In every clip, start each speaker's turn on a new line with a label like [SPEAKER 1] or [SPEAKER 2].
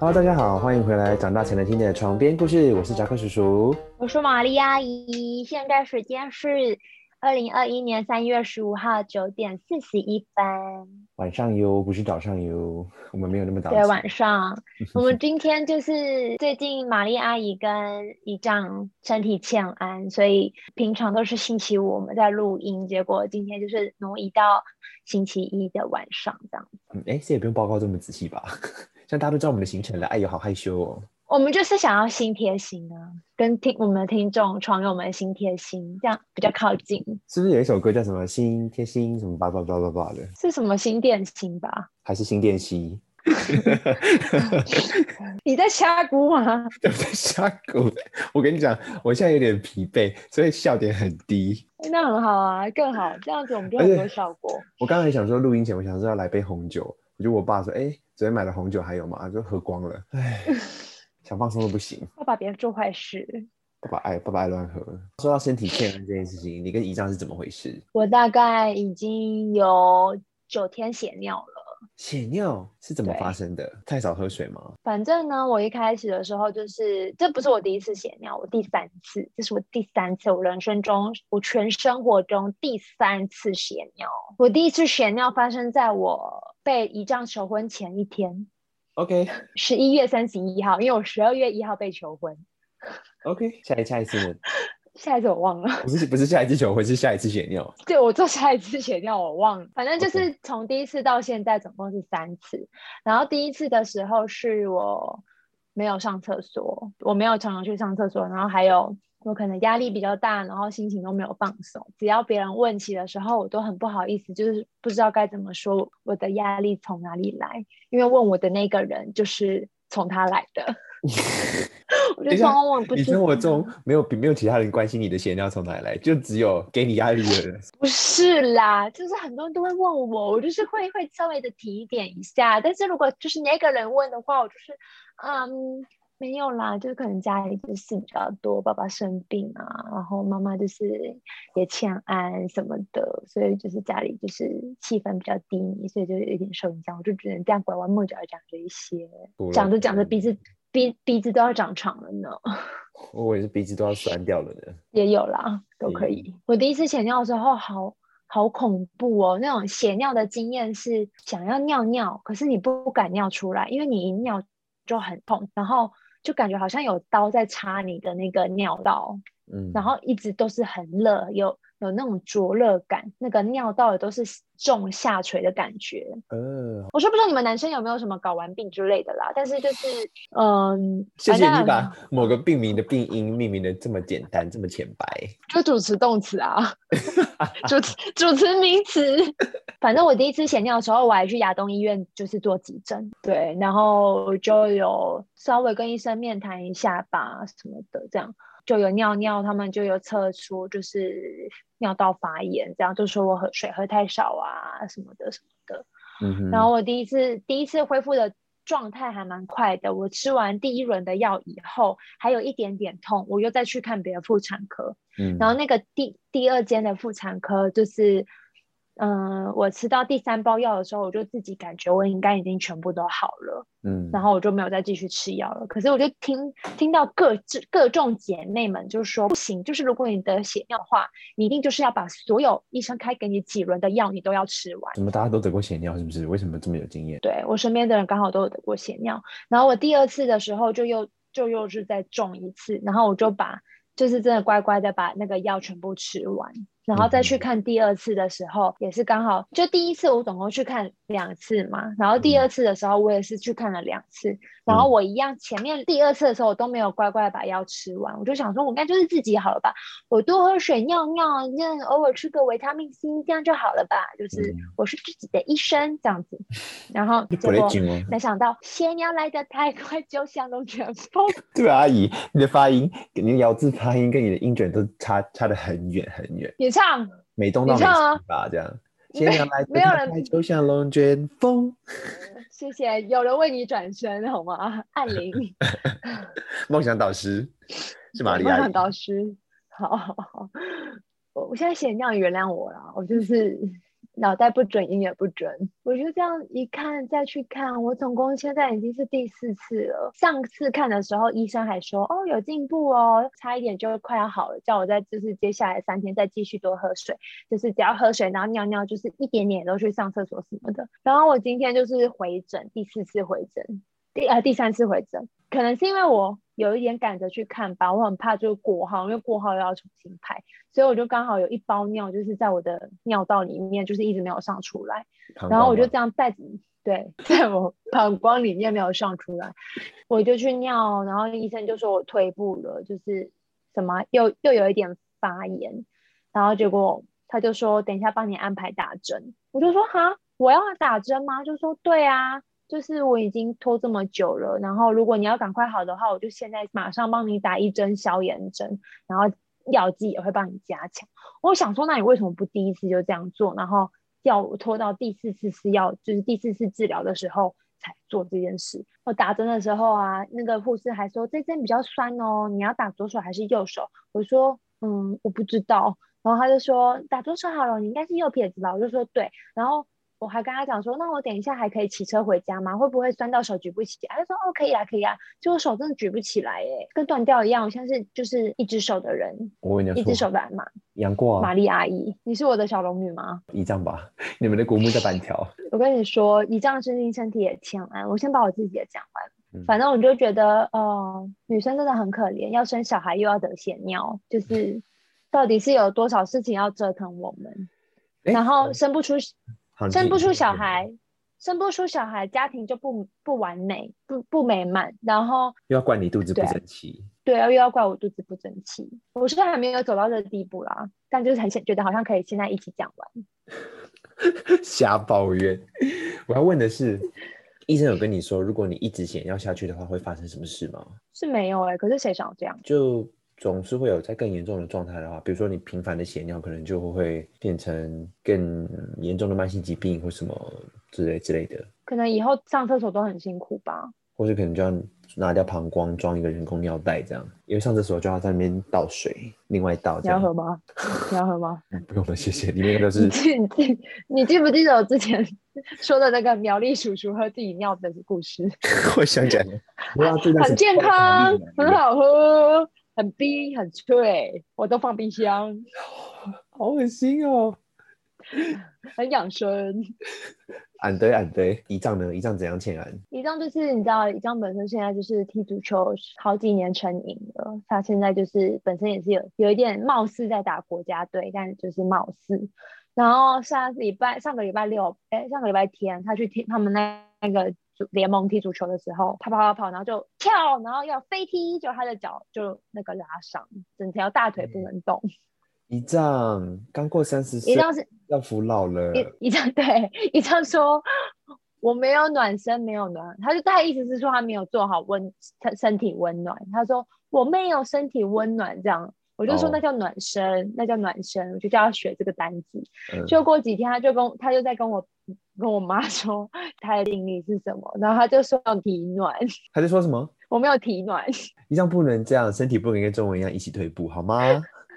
[SPEAKER 1] Hello，大家好，欢迎回来长大才能听的床边故事。我是扎克叔叔，
[SPEAKER 2] 我是玛丽阿姨。现在时间是二零二一年三月十五号九点四十一分，
[SPEAKER 1] 晚上哟，不是早上哟。我们没有那么早。
[SPEAKER 2] 对，晚上。我们今天就是最近玛丽阿姨跟姨丈身体欠安，所以平常都是星期五我们在录音，结果今天就是挪移到星期一的晚上这样子。
[SPEAKER 1] 嗯，哎，这也不用报告这么仔细吧？像大家都知道我们的行程了，哎呦，好害羞哦。
[SPEAKER 2] 我们就是想要心贴心啊，跟听我们的听众、床友们心贴心，这样比较靠近。
[SPEAKER 1] 是不是有一首歌叫什么“心贴心”什么叭叭叭叭叭的？
[SPEAKER 2] 是什么心电心吧？
[SPEAKER 1] 还是心电心？
[SPEAKER 2] 你在瞎鼓吗？
[SPEAKER 1] 我在瞎鼓。我跟你讲，我现在有点疲惫，所以笑点很低。
[SPEAKER 2] 那很好啊，更好，这样子我们就很多效果。
[SPEAKER 1] 我刚才想说，录音前我想说要来杯红酒，我就我爸说，哎、欸。昨天买的红酒还有吗？就喝光了，唉，想放松都不行。
[SPEAKER 2] 爸爸别做坏事。
[SPEAKER 1] 爸爸爱爸爸爱乱喝。说到身体欠安这件事情，你跟姨丈是怎么回事？
[SPEAKER 2] 我大概已经有九天血尿了。
[SPEAKER 1] 血尿是怎么发生的？太少喝水吗？
[SPEAKER 2] 反正呢，我一开始的时候就是，这不是我第一次血尿，我第三次，这是我第三次，我人生中，我全生活中第三次血尿。我第一次血尿发生在我被姨丈求婚前一天。
[SPEAKER 1] OK，
[SPEAKER 2] 十一月三十一号，因为我十二月一号被求婚。
[SPEAKER 1] OK，下一下一次呢？
[SPEAKER 2] 下一次我忘了，
[SPEAKER 1] 不是不是下一次求婚，是下一次血尿。
[SPEAKER 2] 对，我做下一次血尿我忘了，反正就是从第一次到现在总共是三次。然后第一次的时候是我没有上厕所，我没有常常去上厕所，然后还有我可能压力比较大，然后心情都没有放松。只要别人问起的时候，我都很不好意思，就是不知道该怎么说我的压力从哪里来，因为问我的那个人就是从他来的。我就说我不，你
[SPEAKER 1] 生活中没有没有其他人关心你的闲聊从哪里来，就只有给你压力的人。
[SPEAKER 2] 不是啦，就是很多人都会问我，我就是会会稍微的提点一下。但是如果就是那个人问的话，我就是嗯没有啦，就是可能家里的事比较多，爸爸生病啊，然后妈妈就是也欠安什么的，所以就是家里就是气氛比较低迷，所以就有点受影响。我就只能这样拐弯抹角讲这一些，讲着讲着鼻子。鼻鼻子都要长长了呢，
[SPEAKER 1] 我也是鼻子都要酸掉了的，
[SPEAKER 2] 也有啦，都可以。我第一次血尿的时候，好好恐怖哦，那种血尿的经验是想要尿尿，可是你不敢尿出来，因为你一尿就很痛，然后就感觉好像有刀在插你的那个尿道，嗯，然后一直都是很热，有。有那种灼热感，那个尿道也都是重下垂的感觉。嗯，我说不知道你们男生有没有什么睾丸病之类的啦，但是就是，嗯，
[SPEAKER 1] 谢谢你把某个病名的病因命名的这么简单，这么浅白。
[SPEAKER 2] 就主词动词啊，主主词名词。反正我第一次血尿的时候，我还去亚东医院就是做急诊，对，然后就有稍微跟医生面谈一下吧，什么的这样。就有尿尿，他们就有测出就是尿道发炎，这样就说我喝水喝太少啊什么的什么的。嗯。然后我第一次第一次恢复的状态还蛮快的，我吃完第一轮的药以后，还有一点点痛，我又再去看别的妇产科。嗯。然后那个第第二间的妇产科就是。嗯，我吃到第三包药的时候，我就自己感觉我应该已经全部都好了，嗯，然后我就没有再继续吃药了。可是我就听听到各各众姐妹们就说不行，就是如果你得血尿的话，你一定就是要把所有医生开给你几轮的药，你都要吃完。
[SPEAKER 1] 怎么大家都得过血尿是不是？为什么这么有经验？
[SPEAKER 2] 对，我身边的人刚好都有得过血尿，然后我第二次的时候就又就又是再中一次，然后我就把就是真的乖乖的把那个药全部吃完。然后再去看第二次的时候，嗯、也是刚好，就第一次我总共去看两次嘛，然后第二次的时候我也是去看了两次，嗯、然后我一样前面第二次的时候我都没有乖乖把药吃完，我就想说我应该就是自己好了吧，我多喝水尿尿，那偶尔吃个维他命 C 这样就好了吧，就是我是自己的医生这样子，然后结果没想到血尿来的太快，就像龙卷风。
[SPEAKER 1] 对阿姨，你的发音，你的咬字发音跟你的音准都差差得很远很远。
[SPEAKER 2] 唱，
[SPEAKER 1] 美东到美西吧，这样。没
[SPEAKER 2] 有人，
[SPEAKER 1] 就像龙卷风。
[SPEAKER 2] 谢谢，有人为你转身，好吗？艾琳，
[SPEAKER 1] 梦想导师是玛丽亚。梦
[SPEAKER 2] 想导师，好好好。我我现在写尿，原谅我了。我就是脑袋不准，音也不准。我就这样一看再去看，我总共现在已经是第四次了。上次看的时候，医生还说哦有进步哦，差一点就快要好了，叫我再就是接下来三天再继续多喝水，就是只要喝水，然后尿尿就是一点点都去上厕所什么的。然后我今天就是回诊，第四次回诊，第呃第三次回诊，可能是因为我。有一点赶着去看吧，我很怕就过号，因为过号又要重新排，所以我就刚好有一包尿，就是在我的尿道里面，就是一直没有上出来，然后我就这样带着，对，在我膀胱里面没有上出来，我就去尿，然后医生就说我退步了，就是什么又又有一点发炎，然后结果他就说等一下帮你安排打针，我就说哈，我要打针吗？就说对啊。就是我已经拖这么久了，然后如果你要赶快好的话，我就现在马上帮你打一针消炎针，然后药剂也会帮你加强。我想说，那你为什么不第一次就这样做，然后要拖到第四次是要就是第四次治疗的时候才做这件事？我打针的时候啊，那个护士还说这针比较酸哦，你要打左手还是右手？我说嗯，我不知道。然后他就说打左手好了，你应该是右撇子吧？我就说对，然后。我还跟他讲说，那我等一下还可以骑车回家吗？会不会酸到手举不起？他就说哦，可以啊，可以啊。就我手真的举不起来，哎，跟断掉一样。我像是就是一只手的人，
[SPEAKER 1] 我跟你说，
[SPEAKER 2] 一只手的阿妈，
[SPEAKER 1] 杨过，
[SPEAKER 2] 玛丽阿姨，你是我的小龙女吗？
[SPEAKER 1] 一丈吧，你们的古墓在板条。
[SPEAKER 2] 我跟你说，姨丈身心身体也欠安。我先把我自己的讲完，反正我就觉得，哦、呃，女生真的很可怜，要生小孩又要得血尿，就是到底是有多少事情要折腾我们，然后生不出。生不出小孩，生不出小孩，家庭就不不完美，不不美满，然后
[SPEAKER 1] 又要怪你肚子不争气，
[SPEAKER 2] 对，又要怪我肚子不争气。我现在还没有走到这个地步啦，但就是很想觉得好像可以现在一起讲完。
[SPEAKER 1] 瞎抱怨。我要问的是，医生有跟你说，如果你一直想要下去的话，会发生什么事吗？
[SPEAKER 2] 是没有哎、欸，可是谁想这样？
[SPEAKER 1] 就。总是会有在更严重的状态的话，比如说你频繁的血尿，可能就会变成更严重的慢性疾病或什么之类之类的。
[SPEAKER 2] 可能以后上厕所都很辛苦吧，
[SPEAKER 1] 或者可能就要拿掉膀胱，装一个人工尿袋这样，因为上厕所就要在那边倒水，另外倒。
[SPEAKER 2] 你要喝吗？你要喝吗？
[SPEAKER 1] 不用了，谢谢。里面都是。你记
[SPEAKER 2] 你记你记不记得我之前说的那个苗栗叔叔喝自己尿的故事？
[SPEAKER 1] 我想起来了，
[SPEAKER 2] 很健康，很好喝。很冰很脆，我都放冰箱，
[SPEAKER 1] 好恶心哦，
[SPEAKER 2] 很养生。
[SPEAKER 1] 俺对俺对，姨丈呢？姨丈怎样欠安？
[SPEAKER 2] 姨丈就是你知道，姨丈本身现在就是踢足球好几年成瘾了，他现在就是本身也是有有一点貌似在打国家队，但就是貌似。然后上礼拜上个礼拜六，哎，上个礼拜天他去踢他们那那个。联盟踢足球的时候，跑跑跑跑，然后就跳，然后要飞踢，就他的脚就那个拉伤，整条大腿不能动。
[SPEAKER 1] 一丈刚过三十岁，一丈是要服老了。
[SPEAKER 2] 一丈 对一丈说：“我没有暖身，没有暖。”他就他的意思是说他没有做好温身身体温暖。他说：“我没有身体温暖。”这样。我就说那叫暖身，哦、那叫暖身，我就叫他学这个单字。嗯、就过几天，他就跟他就在跟我跟我妈 说他的定义是什么，然后她就说要体暖。
[SPEAKER 1] 她就说什么？
[SPEAKER 2] 我没有体暖。
[SPEAKER 1] 姨丈不能这样，身体不能跟中文一样一起退步，好吗？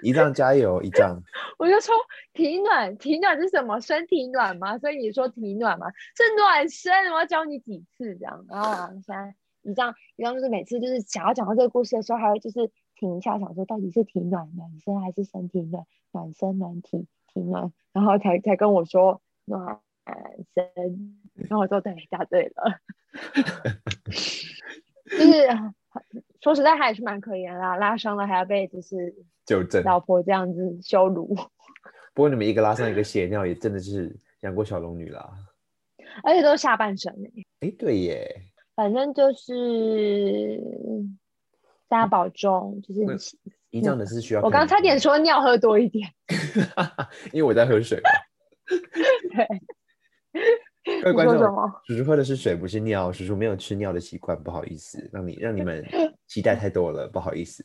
[SPEAKER 1] 一丈加油，一丈。
[SPEAKER 2] 我就说体暖，体暖是什么？身体暖吗？所以你说体暖吗？是暖身，我要教你几次这样。啊，现在一丈，一丈就是每次就是想要讲到这个故事的时候，还会就是。停一下，想说到底是体暖暖身还是身体暖暖身暖体体暖，然后才才跟我说暖身，然后我说对，答对了，就是说实在还是蛮可怜啦，拉伤了还要被就是纠正老婆这样子羞辱。
[SPEAKER 1] 不过你们一个拉伤一个血尿，也真的是养过小龙女啦，
[SPEAKER 2] 而且都是下半身
[SPEAKER 1] 哎，对耶，
[SPEAKER 2] 反正就是。大家保重，就是
[SPEAKER 1] 一样的是需要。
[SPEAKER 2] 我刚差点说尿喝多一点，
[SPEAKER 1] 因为我在喝水。
[SPEAKER 2] 对，各
[SPEAKER 1] 位观众，叔叔喝的是水，不是尿。叔叔没有吃尿的习惯，不好意思，让你让你们期待太多了，不好意思。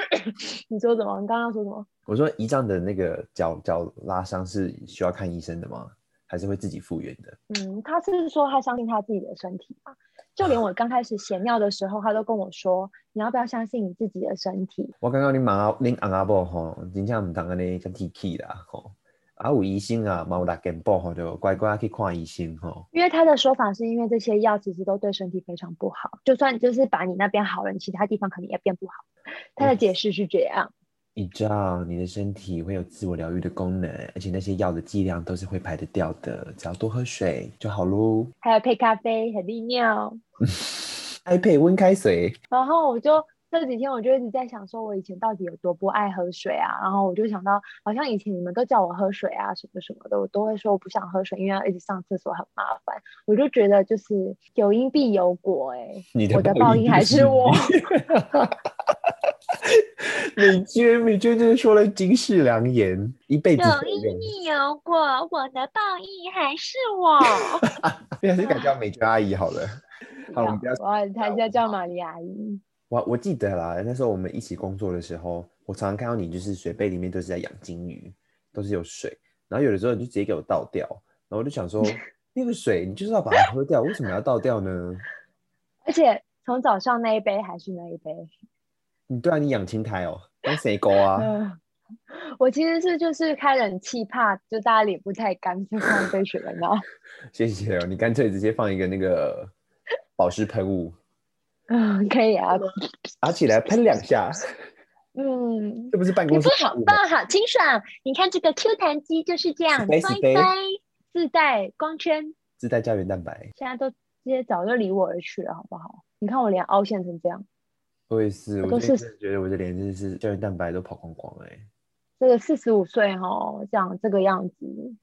[SPEAKER 2] 你说什么？你刚刚说什么？
[SPEAKER 1] 我说胰脏的那个脚脚拉伤是需要看医生的吗？还是会自己复原的？
[SPEAKER 2] 嗯，他是说他相信他自己的身体嘛。就连我刚开始血尿的时候，他都跟我说：“你要不要相信你自己的身体？”
[SPEAKER 1] 我刚刚你妈恁阿阿伯吼，真正唔当安尼咁铁气啦吼。啊，有医生啊，冇打给报吼，就乖乖去看医生吼。
[SPEAKER 2] 因为他的说法是因为这些药其实都对身体非常不好，就算就是把你那边好了，你其他地方可能也变不好。他的解释是这样。
[SPEAKER 1] 你知道你的身体会有自我疗愈的功能，而且那些药的剂量都是会排得掉的，只要多喝水就好喽。
[SPEAKER 2] 还有配咖啡很利尿，
[SPEAKER 1] 还配温开水。
[SPEAKER 2] 然后我就。这几天我就一直在想，说我以前到底有多不爱喝水啊？然后我就想到，好像以前你们都叫我喝水啊，什么什么的，我都会说我不想喝水，因为要一直上厕所很麻烦。我就觉得就是有因必有果，哎，我的报应还是我。
[SPEAKER 1] 美娟，美娟真的说了金世良言，一辈子
[SPEAKER 2] 有因必有果，我的报应还是我。
[SPEAKER 1] 还是改叫美娟阿姨好了。好，我们不要，
[SPEAKER 2] 我还是叫玛丽阿姨。
[SPEAKER 1] 我我记得啦，那时候我们一起工作的时候，我常常看到你，就是水杯里面都是在养金鱼，都是有水，然后有的时候你就直接给我倒掉，然后我就想说，那个水你就是要把它喝掉，为什么要倒掉呢？
[SPEAKER 2] 而且从早上那一杯还是那一杯，
[SPEAKER 1] 你对啊，你养青苔哦，当谁勾啊？
[SPEAKER 2] 我其实是就是开冷气，怕就大家脸不太干，就放一杯水在那。
[SPEAKER 1] 谢谢哦，你干脆直接放一个那个保湿喷雾。
[SPEAKER 2] 嗯，可以啊，
[SPEAKER 1] 拿起来喷两下。
[SPEAKER 2] 嗯，
[SPEAKER 1] 这不是办公室。
[SPEAKER 2] 你不好棒，好清爽。你看这个 Q 弹机就是这样，飞飞，自带光圈，
[SPEAKER 1] 自带胶原蛋白。
[SPEAKER 2] 现在都直接早就离我而去了，好不好？你看我脸凹陷成这样。
[SPEAKER 1] 我也是，我是觉得我的脸真的是胶原蛋白都跑光光哎。
[SPEAKER 2] 这个四十五岁哈，这样这个样子。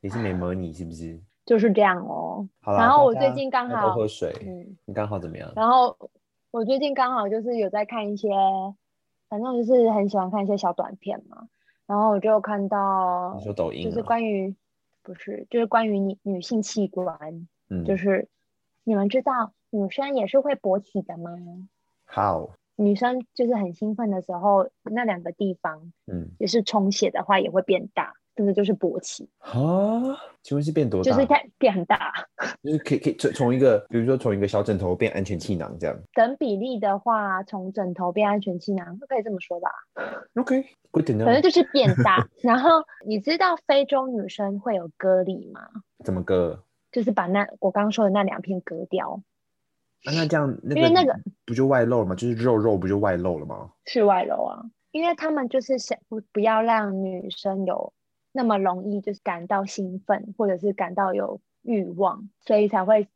[SPEAKER 1] 你是美魔女是不是？
[SPEAKER 2] 就是这样哦。
[SPEAKER 1] 好了，
[SPEAKER 2] 然后我最近刚好
[SPEAKER 1] 多喝水。嗯，你刚好怎么样？
[SPEAKER 2] 然后。我最近刚好就是有在看一些，反正就是很喜欢看一些小短片嘛，然后我就看到，
[SPEAKER 1] 你说抖音，
[SPEAKER 2] 就是关于，不是，就是关于女女性器官，嗯，就是你们知道女生也是会勃起的吗？
[SPEAKER 1] 好，
[SPEAKER 2] 女生就是很兴奋的时候，那两个地方，嗯，也是充血的话也会变大。真的就是勃起
[SPEAKER 1] 啊？请问是变多大？
[SPEAKER 2] 就是它变很大，
[SPEAKER 1] 就是可以可以从从一个，比如说从一个小枕头变安全气囊这样。
[SPEAKER 2] 等比例的话，从枕头变安全气囊，可以这么说吧
[SPEAKER 1] know。
[SPEAKER 2] 反正就是变大。然后你知道非洲女生会有割礼吗？
[SPEAKER 1] 怎么割？
[SPEAKER 2] 就是把那我刚刚说的那两片割掉。
[SPEAKER 1] 啊，那这样，那个、
[SPEAKER 2] 因为那个
[SPEAKER 1] 不就外露了吗？就是肉肉不就外露了吗？
[SPEAKER 2] 是外露啊，因为他们就是想不不要让女生有。那么容易就是感到兴奋，或者是感到有欲望，所以才会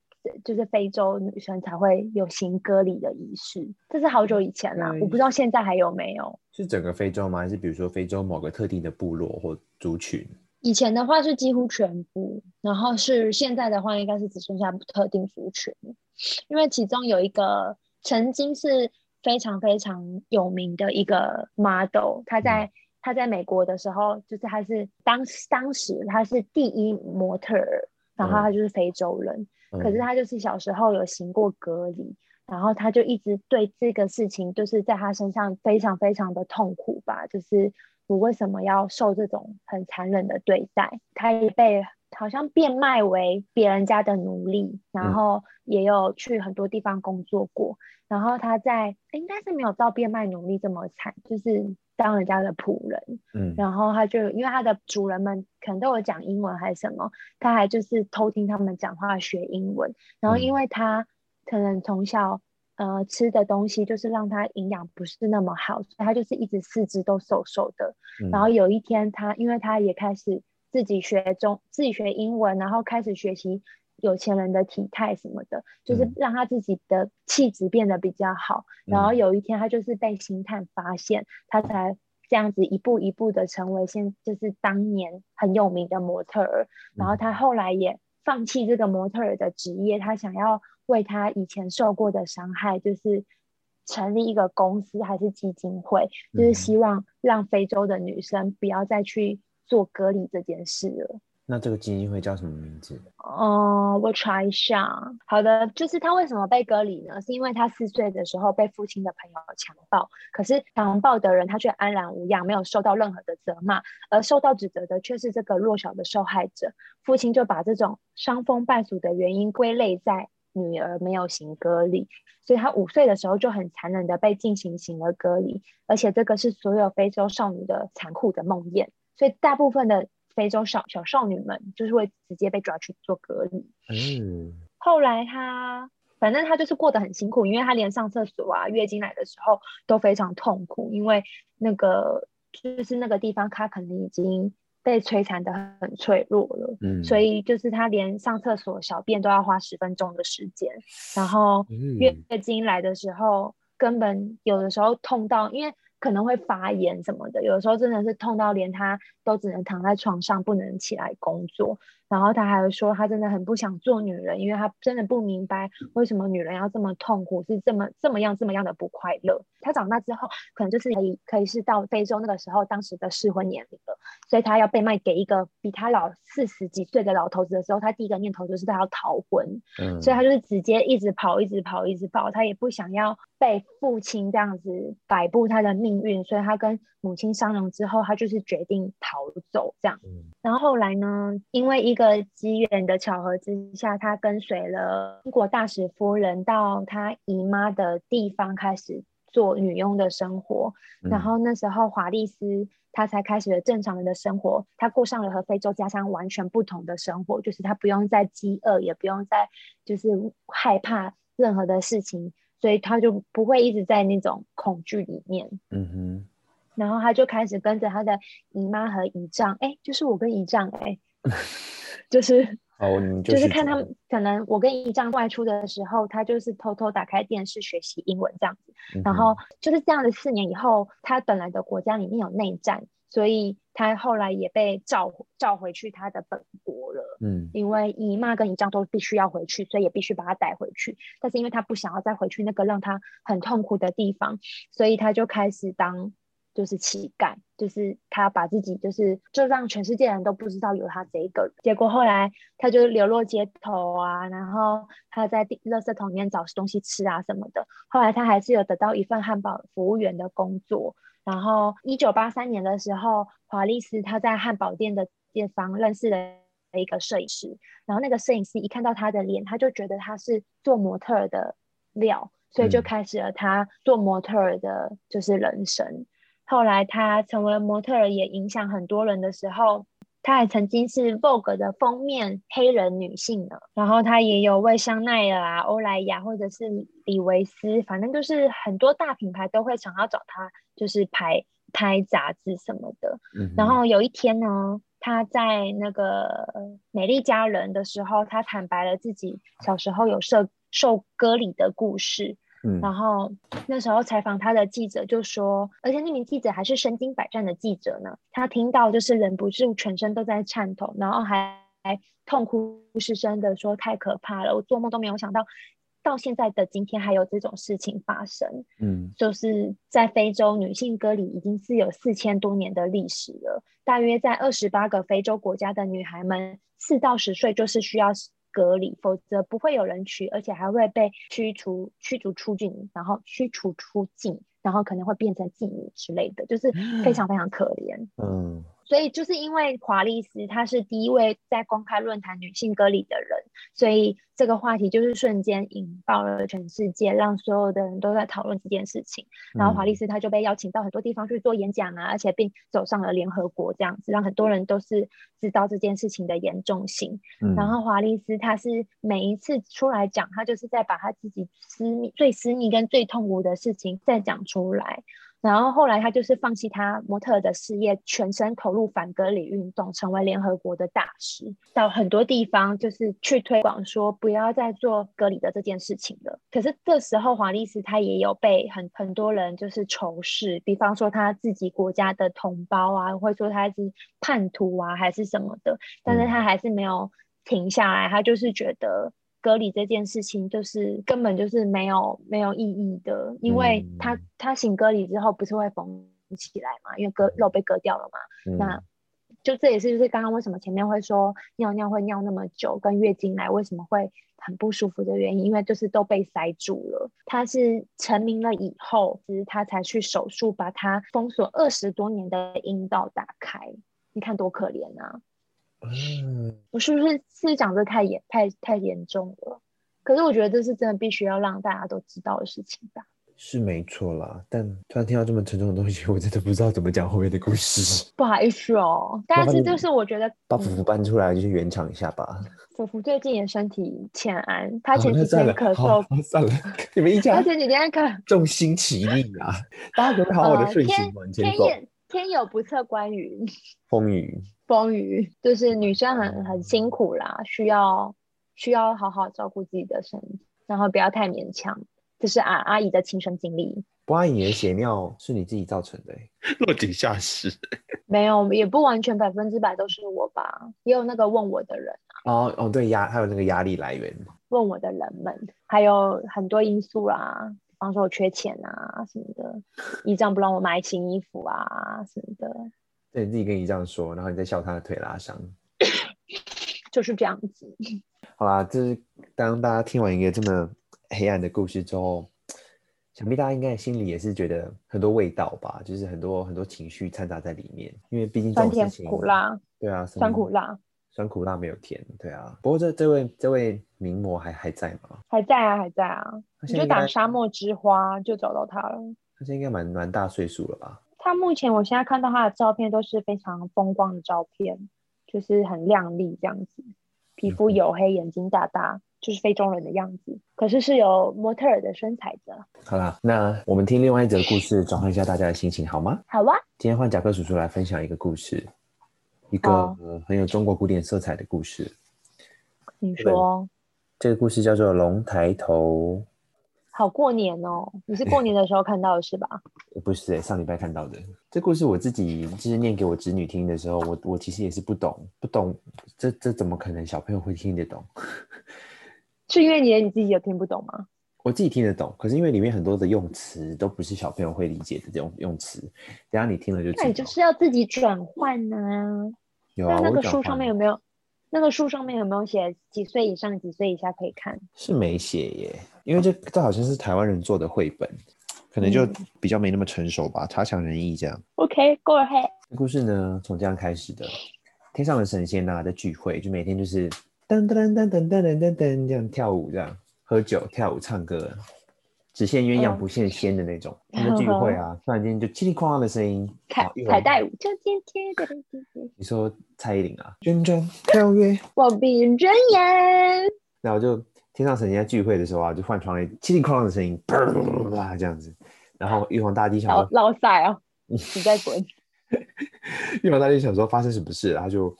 [SPEAKER 2] 就是非洲女生才会有行割礼的仪式。这是好久以前啦，我不知道现在还有没有。
[SPEAKER 1] 是整个非洲吗？还是比如说非洲某个特定的部落或族群？
[SPEAKER 2] 以前的话是几乎全部，然后是现在的话应该是只剩下特定族群，因为其中有一个曾经是非常非常有名的一个 model，他在、嗯。他在美国的时候，就是他是当当时他是第一模特儿，然后他就是非洲人，嗯、可是他就是小时候有行过隔离，然后他就一直对这个事情就是在他身上非常非常的痛苦吧，就是我为什么要受这种很残忍的对待？他也被好像变卖为别人家的奴隶，然后也有去很多地方工作过，然后他在应该是没有到变卖奴隶这么惨，就是。当人家的仆人，嗯，然后他就因为他的主人们可能都有讲英文还是什么，他还就是偷听他们讲话学英文。然后因为他可能从小呃吃的东西就是让他营养不是那么好，所以他就是一直四肢都瘦瘦的。嗯、然后有一天他因为他也开始自己学中自己学英文，然后开始学习有钱人的体态什么的，就是让他自己的气质变得比较好。嗯、然后有一天，他就是被星探发现，他才这样子一步一步的成为现就是当年很有名的模特儿。然后他后来也放弃这个模特儿的职业，他想要为他以前受过的伤害，就是成立一个公司还是基金会，就是希望让非洲的女生不要再去做割礼这件事了。
[SPEAKER 1] 那这个基金会叫什么名字？
[SPEAKER 2] 哦，我查一下。好的，就是他为什么被隔离呢？是因为他四岁的时候被父亲的朋友强暴，可是强暴的人他却安然无恙，没有受到任何的责骂，而受到指责的却是这个弱小的受害者。父亲就把这种伤风败俗的原因归类在女儿没有行隔离，所以他五岁的时候就很残忍的被进行行了隔离，而且这个是所有非洲少女的残酷的梦魇。所以大部分的。非洲少小少女们就是会直接被抓去做隔离。
[SPEAKER 1] 嗯，
[SPEAKER 2] 后来她反正她就是过得很辛苦，因为她连上厕所啊、月经来的时候都非常痛苦，因为那个就是那个地方她可能已经。被摧残的很脆弱了，嗯，所以就是她连上厕所、小便都要花十分钟的时间，然后月月经来的时候，根本有的时候痛到，因为。可能会发炎什么的，有的时候真的是痛到连他都只能躺在床上，不能起来工作。然后他还会说，他真的很不想做女人，因为他真的不明白为什么女人要这么痛苦，是这么这么样这么样的不快乐。他长大之后，可能就是可以可以是到非洲那个时候当时的适婚年龄了，所以他要被卖给一个比他老四十几岁的老头子的时候，他第一个念头就是他要逃婚。嗯，所以他就是直接一直跑，一直跑，一直跑，他也不想要被父亲这样子摆布他的命。命运，所以他跟母亲商量之后，他就是决定逃走这样。然后后来呢，因为一个机缘的巧合之下，他跟随了英国大使夫人到他姨妈的地方，开始做女佣的生活。然后那时候华丽丝她才开始了正常人的生活，她过上了和非洲家乡完全不同的生活，就是她不用再饥饿，也不用再就是害怕任何的事情。所以他就不会一直在那种恐惧里面，嗯哼，然后他就开始跟着他的姨妈和姨丈，哎，就是我跟姨丈，哎，就是，哦，就是看他们，可能我跟姨丈外出的时候，他就是偷偷打开电视学习英文这样子，嗯、然后就是这样的四年以后，他本来的国家里面有内战。所以他后来也被召召回去他的本国了，嗯，因为姨妈跟姨丈都必须要回去，所以也必须把他带回去。但是因为他不想要再回去那个让他很痛苦的地方，所以他就开始当就是乞丐，就是他把自己就是就让全世界人都不知道有他这一个人。结果后来他就流落街头啊，然后他在垃圾桶里面找东西吃啊什么的。后来他还是有得到一份汉堡服务员的工作。然后，一九八三年的时候，华丽斯他在汉堡店的店方认识了一个摄影师。然后那个摄影师一看到他的脸，他就觉得他是做模特的料，所以就开始了他做模特的就是人生。嗯、后来他成为模特儿，也影响很多人的时候。她还曾经是 Vogue 的封面黑人女性呢，然后她也有为香奈儿啊、欧莱雅或者是李维斯，反正就是很多大品牌都会想要找她，就是拍拍杂志什么的。嗯、然后有一天呢，她在那个美丽佳人的时候，她坦白了自己小时候有受受割礼的故事。嗯、然后那时候采访他的记者就说，而且那名记者还是身经百战的记者呢。他听到就是忍不住全身都在颤抖，然后还，还痛哭失声的说太可怕了，我做梦都没有想到，到现在的今天还有这种事情发生。嗯，就是在非洲女性割礼已经是有四千多年的历史了，大约在二十八个非洲国家的女孩们四到十岁就是需要。隔离，否则不会有人去，而且还会被驱除、驱逐出境，然后驱除出境，然后可能会变成妓女之类的，就是非常非常可怜。嗯。所以就是因为华丽斯她是第一位在公开论坛女性割礼的人，所以这个话题就是瞬间引爆了全世界，让所有的人都在讨论这件事情。然后华丽斯她就被邀请到很多地方去做演讲啊，而且并走上了联合国这样子，让很多人都是知道这件事情的严重性。嗯、然后华丽斯她是每一次出来讲，她就是在把她自己私密、最私密跟最痛苦的事情再讲出来。然后后来他就是放弃他模特的事业，全身投入反隔离运动，成为联合国的大使，到很多地方就是去推广说不要再做隔离的这件事情了。可是这时候华丽丝他也有被很很多人就是仇视，比方说他自己国家的同胞啊，会说他是叛徒啊，还是什么的，但是他还是没有停下来，他就是觉得。割礼这件事情就是根本就是没有没有意义的，因为他他醒隔离之后不是会缝起来嘛，因为割肉被割掉了嘛，嗯、那就这也是就是刚刚为什么前面会说尿尿会尿那么久，跟月经来为什么会很不舒服的原因，因为就是都被塞住了。他是成名了以后，其实他才去手术把他封锁二十多年的阴道打开，你看多可怜啊！嗯，我是不是是讲这太严太太严重了？可是我觉得这是真的必须要让大家都知道的事情吧。
[SPEAKER 1] 是没错啦，但突然听到这么沉重的东西，我真的不知道怎么讲后面的故事。
[SPEAKER 2] 不好意思哦，但是就是我觉得
[SPEAKER 1] 把福福搬出来，就是圆场一下吧。
[SPEAKER 2] 福福最近也身体欠安，他前几天咳嗽。
[SPEAKER 1] 算了，你们一家。
[SPEAKER 2] 他前几天咳，
[SPEAKER 1] 众星齐命啊！大家可不好好的睡醒吗？
[SPEAKER 2] 天天天有不测关云，
[SPEAKER 1] 风雨
[SPEAKER 2] 风雨，就是女生很很辛苦啦，需要需要好好照顾自己的身体，然后不要太勉强。这是阿阿姨的亲身经历。
[SPEAKER 1] 不阿姨的血尿是你自己造成的，落井下石。
[SPEAKER 2] 没有，也不完全百分之百都是我吧，也有那个问我的人啊。
[SPEAKER 1] 哦哦，对压，还有那个压力来源。
[SPEAKER 2] 问我的人们，还有很多因素啊，比方说我缺钱啊什么的，姨丈不让我买新衣服啊什么的。
[SPEAKER 1] 对，你自己跟姨丈说，然后你再笑他的腿拉伤。
[SPEAKER 2] 就是这样子。
[SPEAKER 1] 好啦，就是当大家听完一个这么。黑暗的故事之后，想必大家应该心里也是觉得很多味道吧，就是很多很多情绪掺杂在里面。因为毕竟这种事情，酸甜
[SPEAKER 2] 苦辣，
[SPEAKER 1] 对啊，
[SPEAKER 2] 酸苦辣，
[SPEAKER 1] 酸苦辣没有甜，对啊。不过这这位这位名模还还在吗？
[SPEAKER 2] 还在啊，还在啊。你就打沙漠之花就找到他了。
[SPEAKER 1] 他现在应该蛮蛮大岁数了吧？
[SPEAKER 2] 他目前我现在看到他的照片都是非常风光的照片，就是很靓丽这样子，皮肤黝黑，眼睛大大。就是非洲人的样子，可是是有模特儿的身材的。
[SPEAKER 1] 好啦，那我们听另外一则故事，转换一下大家的心情，好吗？
[SPEAKER 2] 好啊。
[SPEAKER 1] 今天换甲克叔叔来分享一个故事，一个、很有中国古典色彩的故事。
[SPEAKER 2] 你说，
[SPEAKER 1] 这个故事叫做《龙抬头》。
[SPEAKER 2] 好过年哦！你是过年的时候看到的是吧？
[SPEAKER 1] 不是、欸，上礼拜看到的。这故事我自己就是念给我侄女听的时候，我我其实也是不懂，不懂，这这怎么可能小朋友会听得懂？
[SPEAKER 2] 是因为你你自己有听不懂吗？
[SPEAKER 1] 我自己听得懂，可是因为里面很多的用词都不是小朋友会理解的这种用词，等下你听了就知道。
[SPEAKER 2] 那你就是要自己转换呢？
[SPEAKER 1] 有啊，
[SPEAKER 2] 那个书上面有没有？那个书上面有没有写几岁以上、几岁以下可以看？
[SPEAKER 1] 是没写耶，因为这这好像是台湾人做的绘本，可能就比较没那么成熟吧，差强人意这样。
[SPEAKER 2] OK，Go ahead。
[SPEAKER 1] 故事呢，从这样开始的，天上的神仙呐、啊，在聚会，就每天就是。噔噔噔噔噔噔噔噔，这样跳舞，这样喝酒、跳舞、唱歌，只羡鸳鸯不羡仙的那种。他们聚会啊，突然间就叽里哐啷的声音，
[SPEAKER 2] 彩彩带舞，就今天的。
[SPEAKER 1] 你说蔡依林啊？旋转跳跃，
[SPEAKER 2] 我闭着眼。
[SPEAKER 1] 然后就天上神仙在聚会的时候啊，就换传来叽里哐啷的声音，啪这样子。然后玉皇大帝想说：
[SPEAKER 2] 老赛哦，你在滚。
[SPEAKER 1] 玉皇大帝想说发生什么事，然后就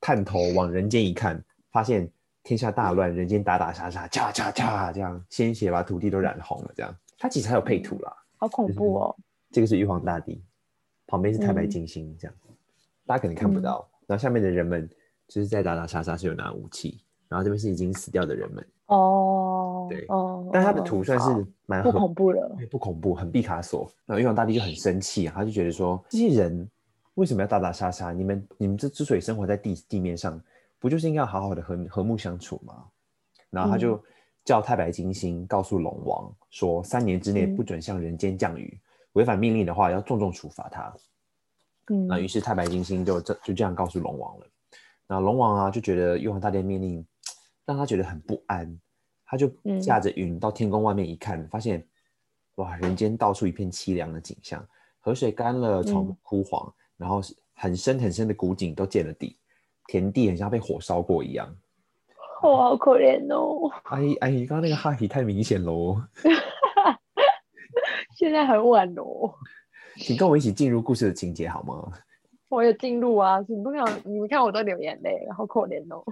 [SPEAKER 1] 探头往人间一看。发现天下大乱，人间打打杀杀，嚓嚓嚓，这样鲜血把土地都染红了。这样，他其实还有配图啦，
[SPEAKER 2] 好恐怖哦。
[SPEAKER 1] 这个是玉皇大帝，旁边是太白金星，这样、嗯、大家可能看不到。然后下面的人们就是在打打杀杀，是有拿武器。然后这边是已经死掉的人们。哦，对，哦，但他的图算是蛮
[SPEAKER 2] 不恐怖的，
[SPEAKER 1] 不恐怖，很毕卡索。然后玉皇大帝就很生气，他就觉得说，这些人为什么要打打杀杀？你们你们这之所以生活在地地面上。不就是应该要好好的和和睦相处吗？然后他就叫太白金星告诉龙王说，三年之内不准向人间降雨，违反命令的话要重重处罚他。嗯，那于是太白金星就这就这样告诉龙王了。那龙王啊就觉得玉皇大帝的命令让他觉得很不安，他就驾着云到天宫外面一看，发现哇，人间到处一片凄凉的景象，河水干了，草木枯黄，然后很深很深的古井都见了底。田地很像被火烧过一样，
[SPEAKER 2] 我好可怜哦！
[SPEAKER 1] 阿姨，阿姨，刚刚那个哈皮太明显喽。
[SPEAKER 2] 现在很晚喽，
[SPEAKER 1] 请跟我一起进入故事的情节好吗？
[SPEAKER 2] 我有进入啊，你不看，你们看我都流眼泪，好可怜哦。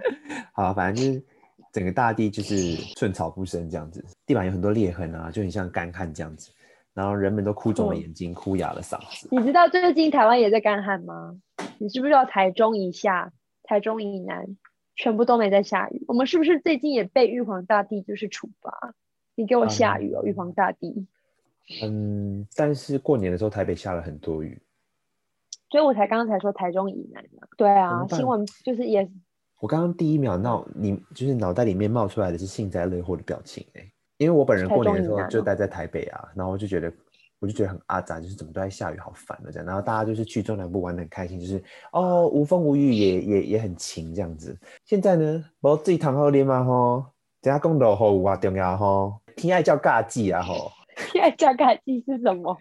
[SPEAKER 1] 好，反正就是整个大地就是寸草不生这样子，地板有很多裂痕啊，就很像干旱这样子。然后人们都哭肿了眼睛，哭哑了嗓子。
[SPEAKER 2] 你知道最近台湾也在干旱吗？你知不知道台中以下？台中以南全部都没在下雨，我们是不是最近也被玉皇大帝就是处罚？你给我下雨哦，嗯、玉皇大帝。
[SPEAKER 1] 嗯，但是过年的时候台北下了很多雨，
[SPEAKER 2] 所以我才刚刚才说台中以南嘛。对啊，新闻就是也。
[SPEAKER 1] 我刚刚第一秒闹你就是脑袋里面冒出来的是幸灾乐祸的表情哎，因为我本人过年的时候就待在台北啊，然后我就觉得。我就觉得很阿杂，就是怎么都在下雨，好烦的这样。然后大家就是去中南部玩得很开心，就是哦无风无雨也也也很晴这样子。现在呢，我自己躺好练嘛吼，等下公路好雨啊重要吼，天爱叫尬季啊吼。
[SPEAKER 2] 天要照甲子是什么？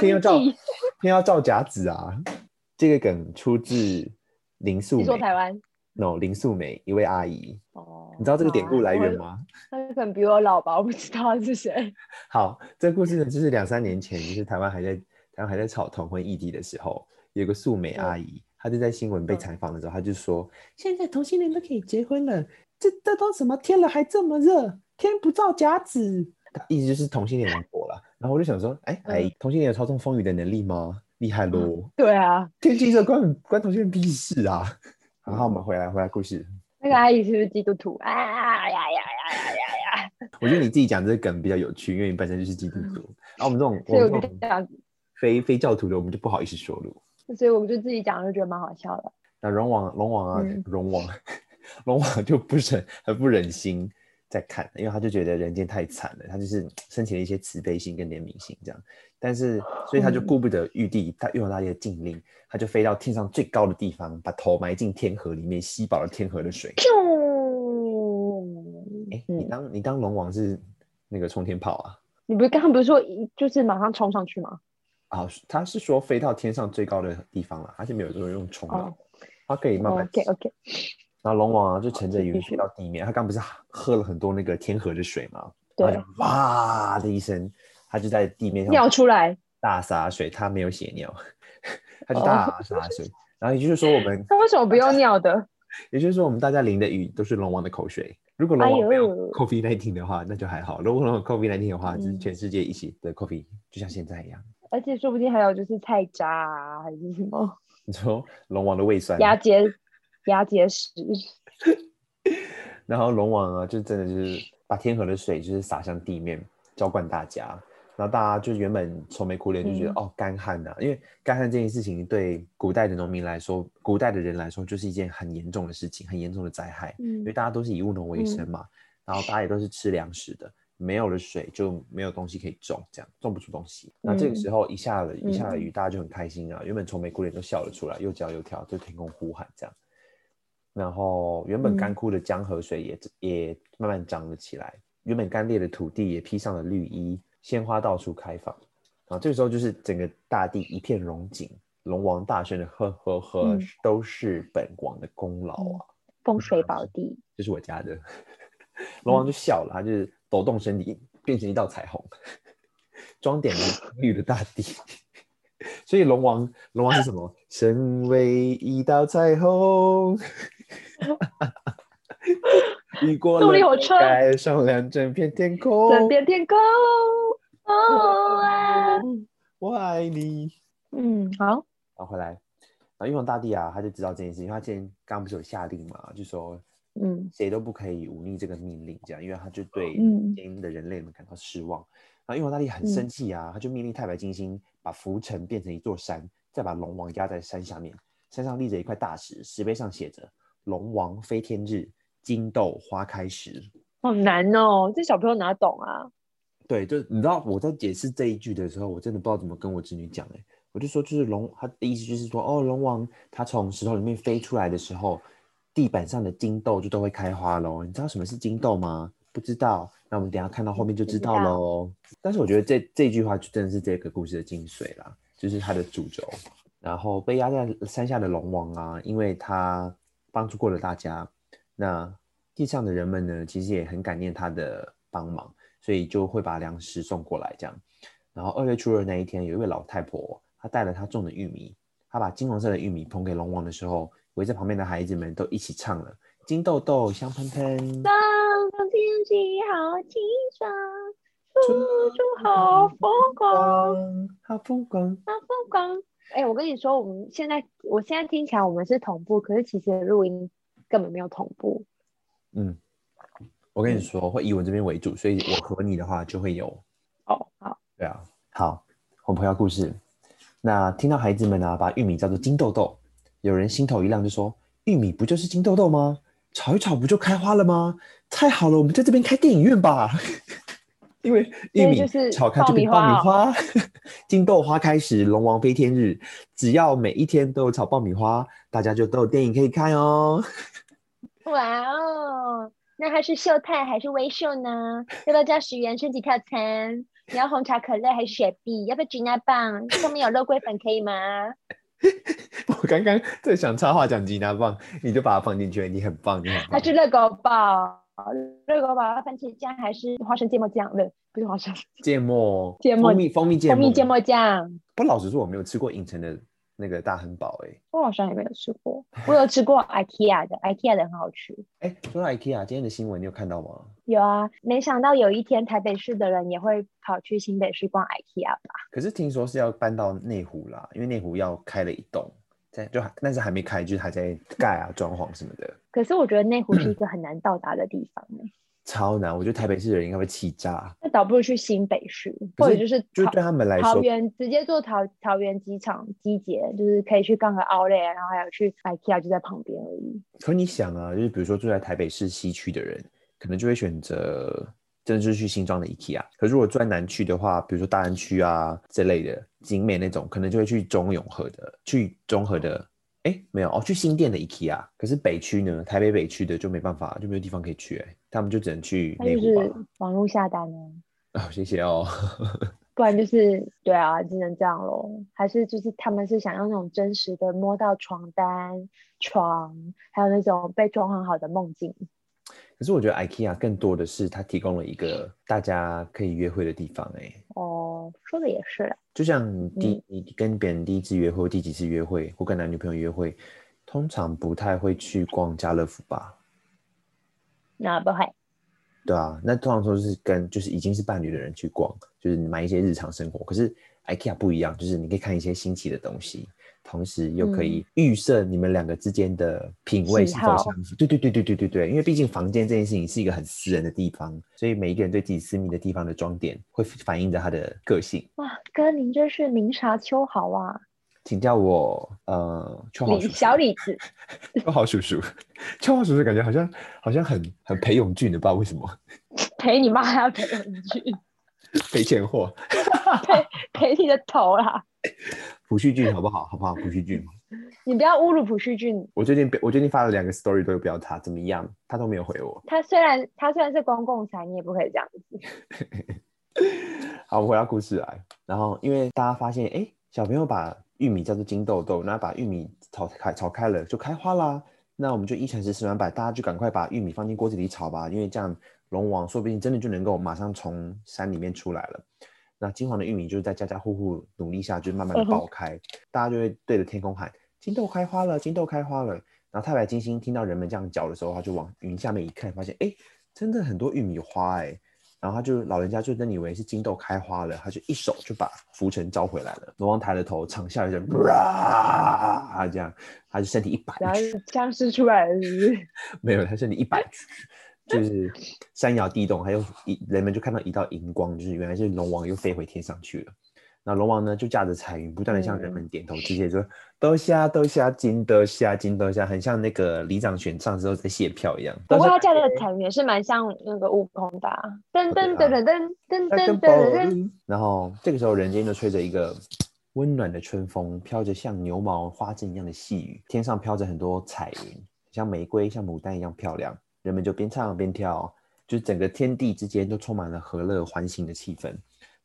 [SPEAKER 1] 天要照天要照甲子啊！这个梗出自林素梅。你
[SPEAKER 2] 说台湾
[SPEAKER 1] ？No，林素梅一位阿姨。
[SPEAKER 2] 哦，
[SPEAKER 1] 你知道这个典故来源吗？
[SPEAKER 2] 她 可能比我老吧，我不知道是谁。
[SPEAKER 1] 好，这个故事呢，就是两三年前，就是台湾还在台湾还在吵同婚议题的时候，有个素梅阿姨，她就在新闻被采访的时候，她就说：“现在同性恋都可以结婚了，这这都什么天了还这么热？”天不造甲子，他意思就是同性恋人多了。然后我就想说，哎、欸、哎，嗯、同性恋有操纵风雨的能力吗？厉害喽、嗯！
[SPEAKER 2] 对啊，
[SPEAKER 1] 天气热关关同性恋屁事啊！然后我们回来回来故事，
[SPEAKER 2] 那个阿姨是不是基督徒啊？呀呀呀呀呀呀！
[SPEAKER 1] 我觉得你自己讲这个梗比较有趣，因为你本身就是基督徒。然后我们这种
[SPEAKER 2] 所以我就这样子
[SPEAKER 1] 非非教徒的，我们就不好意思说了。
[SPEAKER 2] 所以我们就自己讲，就觉得蛮好笑的。
[SPEAKER 1] 那龙王龙王啊，龙王 龙王就不忍很不忍心。在看，因为他就觉得人间太惨了，他就是升起了一些慈悲心跟怜悯心这样，但是所以他就顾不得玉帝，他用了他的禁令，他就飞到天上最高的地方，把头埋进天河里面，吸饱了天河的水。哎、欸，你当你当龙王是那个冲天炮啊？
[SPEAKER 2] 你不是刚刚不是说就是马上冲上去吗？
[SPEAKER 1] 啊，他是说飞到天上最高的地方了，他是没有说用冲的，他可以慢慢。
[SPEAKER 2] OK OK。
[SPEAKER 1] 然后龙王啊，就乘着云飞到地面。他刚不是喝了很多那个天河的水吗？
[SPEAKER 2] 对。
[SPEAKER 1] 然后就哇的一声，他就在地面上
[SPEAKER 2] 尿出来，
[SPEAKER 1] 大洒水。他没有血尿，他就大洒水。然后也就是说，我们
[SPEAKER 2] 他为什么不用尿的？
[SPEAKER 1] 也就是说，我们大家淋的雨都是龙王的口水。如果龙王没有 COVID-19 的话，那就还好。如果龙王 COVID-19 的话，就是全世界一起的 COVID，就像现在一样。
[SPEAKER 2] 而且说不定还有就是菜渣啊，还是什么？
[SPEAKER 1] 你说龙王的胃酸？
[SPEAKER 2] 牙结。鸭结石，
[SPEAKER 1] 然后龙王啊，就真的就是把天河的水就是洒向地面，浇灌大家。然后大家就原本愁眉苦脸，就觉得、嗯、哦干旱呐，因为干旱这件事情对古代的农民来说，古代的人来说就是一件很严重的事情，很严重的灾害。嗯，因为大家都是以务农为生嘛，嗯、然后大家也都是吃粮食的，没有了水就没有东西可以种，这样种不出东西。那这个时候一下了一下了雨，大家就很开心啊，原本愁眉苦脸都笑了出来，又叫又跳，对天空呼喊这样。然后原本干枯的江河水也、嗯、也慢慢涨了起来，原本干裂的土地也披上了绿衣，鲜花到处开放。啊，这个时候就是整个大地一片荣景，龙王大声的呵呵呵，嗯、都是本王的功劳啊！
[SPEAKER 2] 风水宝地，
[SPEAKER 1] 这是我家的。龙王就笑了，他就是抖动身体，变成一道彩虹，装点了绿的大地。所以龙王，龙王是什么？身为一道彩虹。雨过了，盖上两整片天空，
[SPEAKER 2] 整片天空。哦啊，
[SPEAKER 1] 我爱你。
[SPEAKER 2] 嗯，好。
[SPEAKER 1] 然后，回来。然后玉皇大帝啊，他就知道这件事情，因为他今天刚刚不是有下令嘛，就说，嗯，谁都不可以忤逆这个命令，这样，因为他就对今天的人类们感到失望。嗯、然后玉皇大帝很生气啊，嗯、他就命令太白金星把浮尘变成一座山，再把龙王压在山下面，山上立着一块大石，石碑上写着。龙王飞天日，金豆花开时。
[SPEAKER 2] 好难哦，这小朋友哪懂啊？
[SPEAKER 1] 对，就你知道我在解释这一句的时候，我真的不知道怎么跟我侄女讲哎。我就说，就是龙，他的意思就是说，哦，龙王他从石头里面飞出来的时候，地板上的金豆就都会开花喽。你知道什么是金豆吗？不知道，那我们等一下看到后面就知道喽。但是我觉得这这句话就真的是这个故事的精髓啦，就是它的主轴。然后被压在山下的龙王啊，因为他。帮助过了大家，那地上的人们呢，其实也很感念他的帮忙，所以就会把粮食送过来这样。然后二月初二那一天，有一位老太婆，她带了她种的玉米，她把金黄色的玉米捧给龙王的时候，围在旁边的孩子们都一起唱了：金豆豆香喷喷，
[SPEAKER 2] 上上天气好清爽，处处好风光，
[SPEAKER 1] 好风光，
[SPEAKER 2] 好风光。哎、欸，我跟你说，我们现在，我现在听起来我们是同步，可是其实录音根本没有同步。
[SPEAKER 1] 嗯，我跟你说，嗯、会以我这边为主，所以我和你的话就会有。
[SPEAKER 2] 哦，好。
[SPEAKER 1] 对啊，好，我们回到故事。那听到孩子们啊，把玉米叫做金豆豆，有人心头一亮，就说：“玉米不就是金豆豆吗？炒一炒不就开花了吗？太好了，我们在这边开电影院吧。”因为玉米炒开就变爆米花，金豆花开时，龙王飞天日，只要每一天都有炒爆米花，大家就都有电影可以看哦。
[SPEAKER 2] 哇哦，那它是秀泰还是威秀呢？要不要加十元升级套餐？你要红茶、可乐还是雪碧？要不要吉拿棒？上面有肉桂粉可以吗？
[SPEAKER 1] 我刚刚在想插话讲吉拿棒，你就把它放进去，你很棒，你很棒。
[SPEAKER 2] 它是热狗堡，热狗堡番茄酱还是花生芥末酱？对，不是花生
[SPEAKER 1] 芥末，
[SPEAKER 2] 芥末
[SPEAKER 1] 蜂蜜蜂蜜芥末，
[SPEAKER 2] 蜂蜜芥末酱。
[SPEAKER 1] 不老实说，我没有吃过影城的。那个大亨堡，哎，
[SPEAKER 2] 我好像也没有吃过。我有吃过 IKEA 的，IKEA 的很好吃。
[SPEAKER 1] 哎，说到 IKEA，今天的新闻你有看到吗？
[SPEAKER 2] 有啊，没想到有一天台北市的人也会跑去新北市逛 IKEA 吧？
[SPEAKER 1] 可是听说是要搬到内湖啦，因为内湖要开了一栋，在就但是还没开，就是还在盖啊、装潢什么的。
[SPEAKER 2] 可是我觉得内湖是一 个很难到达的地方呢。
[SPEAKER 1] 超难，我觉得台北市的人应该会气炸。
[SPEAKER 2] 那倒不如去新北市，或者就是
[SPEAKER 1] 就是对他们来说，
[SPEAKER 2] 桃园直接坐桃桃园机场机捷，就是可以去逛个 Outlet，然后还有去 IKEA 就在旁边而已。
[SPEAKER 1] 可你想啊，就是比如说住在台北市西区的人，可能就会选择真的就是去新庄的 IKEA。可是如果住在南区的话，比如说大安区啊这类的景美那种，可能就会去中永和的，去中和的。哎，没有哦，去新店的 IKEA，可是北区呢，台北北区的就没办法，就没有地方可以去，哎，他们就只能去内湖吧。
[SPEAKER 2] 就是网络下单呢？
[SPEAKER 1] 哦，谢谢哦。
[SPEAKER 2] 不然就是对啊，只能这样喽。还是就是他们是想要那种真实的摸到床单、床，还有那种被装很好的梦境。
[SPEAKER 1] 可是我觉得 IKEA 更多的是它提供了一个大家可以约会的地方，哎。
[SPEAKER 2] 哦，说的也是。
[SPEAKER 1] 就像你第、嗯、你跟别人第一次约会、第几次约会，或跟男女朋友约会，通常不太会去逛家乐福吧？
[SPEAKER 2] 那不会。
[SPEAKER 1] 对啊，那通常都是跟就是已经是伴侣的人去逛，就是买一些日常生活。可是 IKEA 不一样，就是你可以看一些新奇的东西。同时又可以预设你们两个之间的品味是否相符？对对对对对对对，因为毕竟房间这件事情是一个很私人的地方，所以每一个人对自己私密的地方的装点会反映着他的个性。
[SPEAKER 2] 哇，哥，您真是明察秋毫啊！
[SPEAKER 1] 请叫我呃秋豪叔叔，
[SPEAKER 2] 小李子，
[SPEAKER 1] 秋豪叔叔，秋豪叔叔感觉好像好像很很裴勇俊的，不知道为什么。
[SPEAKER 2] 裴你妈呀，裴勇俊，
[SPEAKER 1] 赔钱货，
[SPEAKER 2] 赔赔你的头啦！
[SPEAKER 1] 朴叙俊好不好？好不好？朴叙俊，
[SPEAKER 2] 你不要侮辱朴叙俊。
[SPEAKER 1] 我最近我最近发了两个 story 都有标他，怎么样？他都没有回我。
[SPEAKER 2] 他虽然他虽然是公共财，你也不可以这样子。
[SPEAKER 1] 好，我回到故事来。然后因为大家发现，哎，小朋友把玉米叫做金豆豆，那把玉米炒开炒开了就开花啦。那我们就一传十，十传百，大家就赶快把玉米放进锅子里炒吧，因为这样龙王说不定真的就能够马上从山里面出来了。那金黄的玉米就是在家家户户努力下，就慢慢的爆开，嗯、大家就会对着天空喊：“金豆开花了，金豆开花了。”然后太白金星听到人们这样叫的时候，他就往云下面一看，发现哎，真的很多玉米花哎。然后他就老人家就真以为是金豆开花了，他就一手就把浮尘招回来了。龙王抬了头，长啸一声，啊，这样，他就身体一摆，
[SPEAKER 2] 然后僵尸出来了是不是？
[SPEAKER 1] 没有，他身体一摆。就是山摇地动，还有一人们就看到一道银光，就是原来是龙王又飞回天上去了。那龙王呢，就驾着彩云，不断的向人们点头致谢，说：“多谢多谢，金多谢金多谢。”很像那个里长选上之后在谢票一样。
[SPEAKER 2] 不过他驾着彩云也是蛮像那个悟空的。噔噔噔噔噔噔噔噔噔。
[SPEAKER 1] 然后这个时候，人间就吹着一个温暖的春风，飘着像牛毛花针一样的细雨，天上飘着很多彩云，像玫瑰、像牡丹一样漂亮。人们就边唱边跳，就是整个天地之间都充满了和乐欢欣的气氛。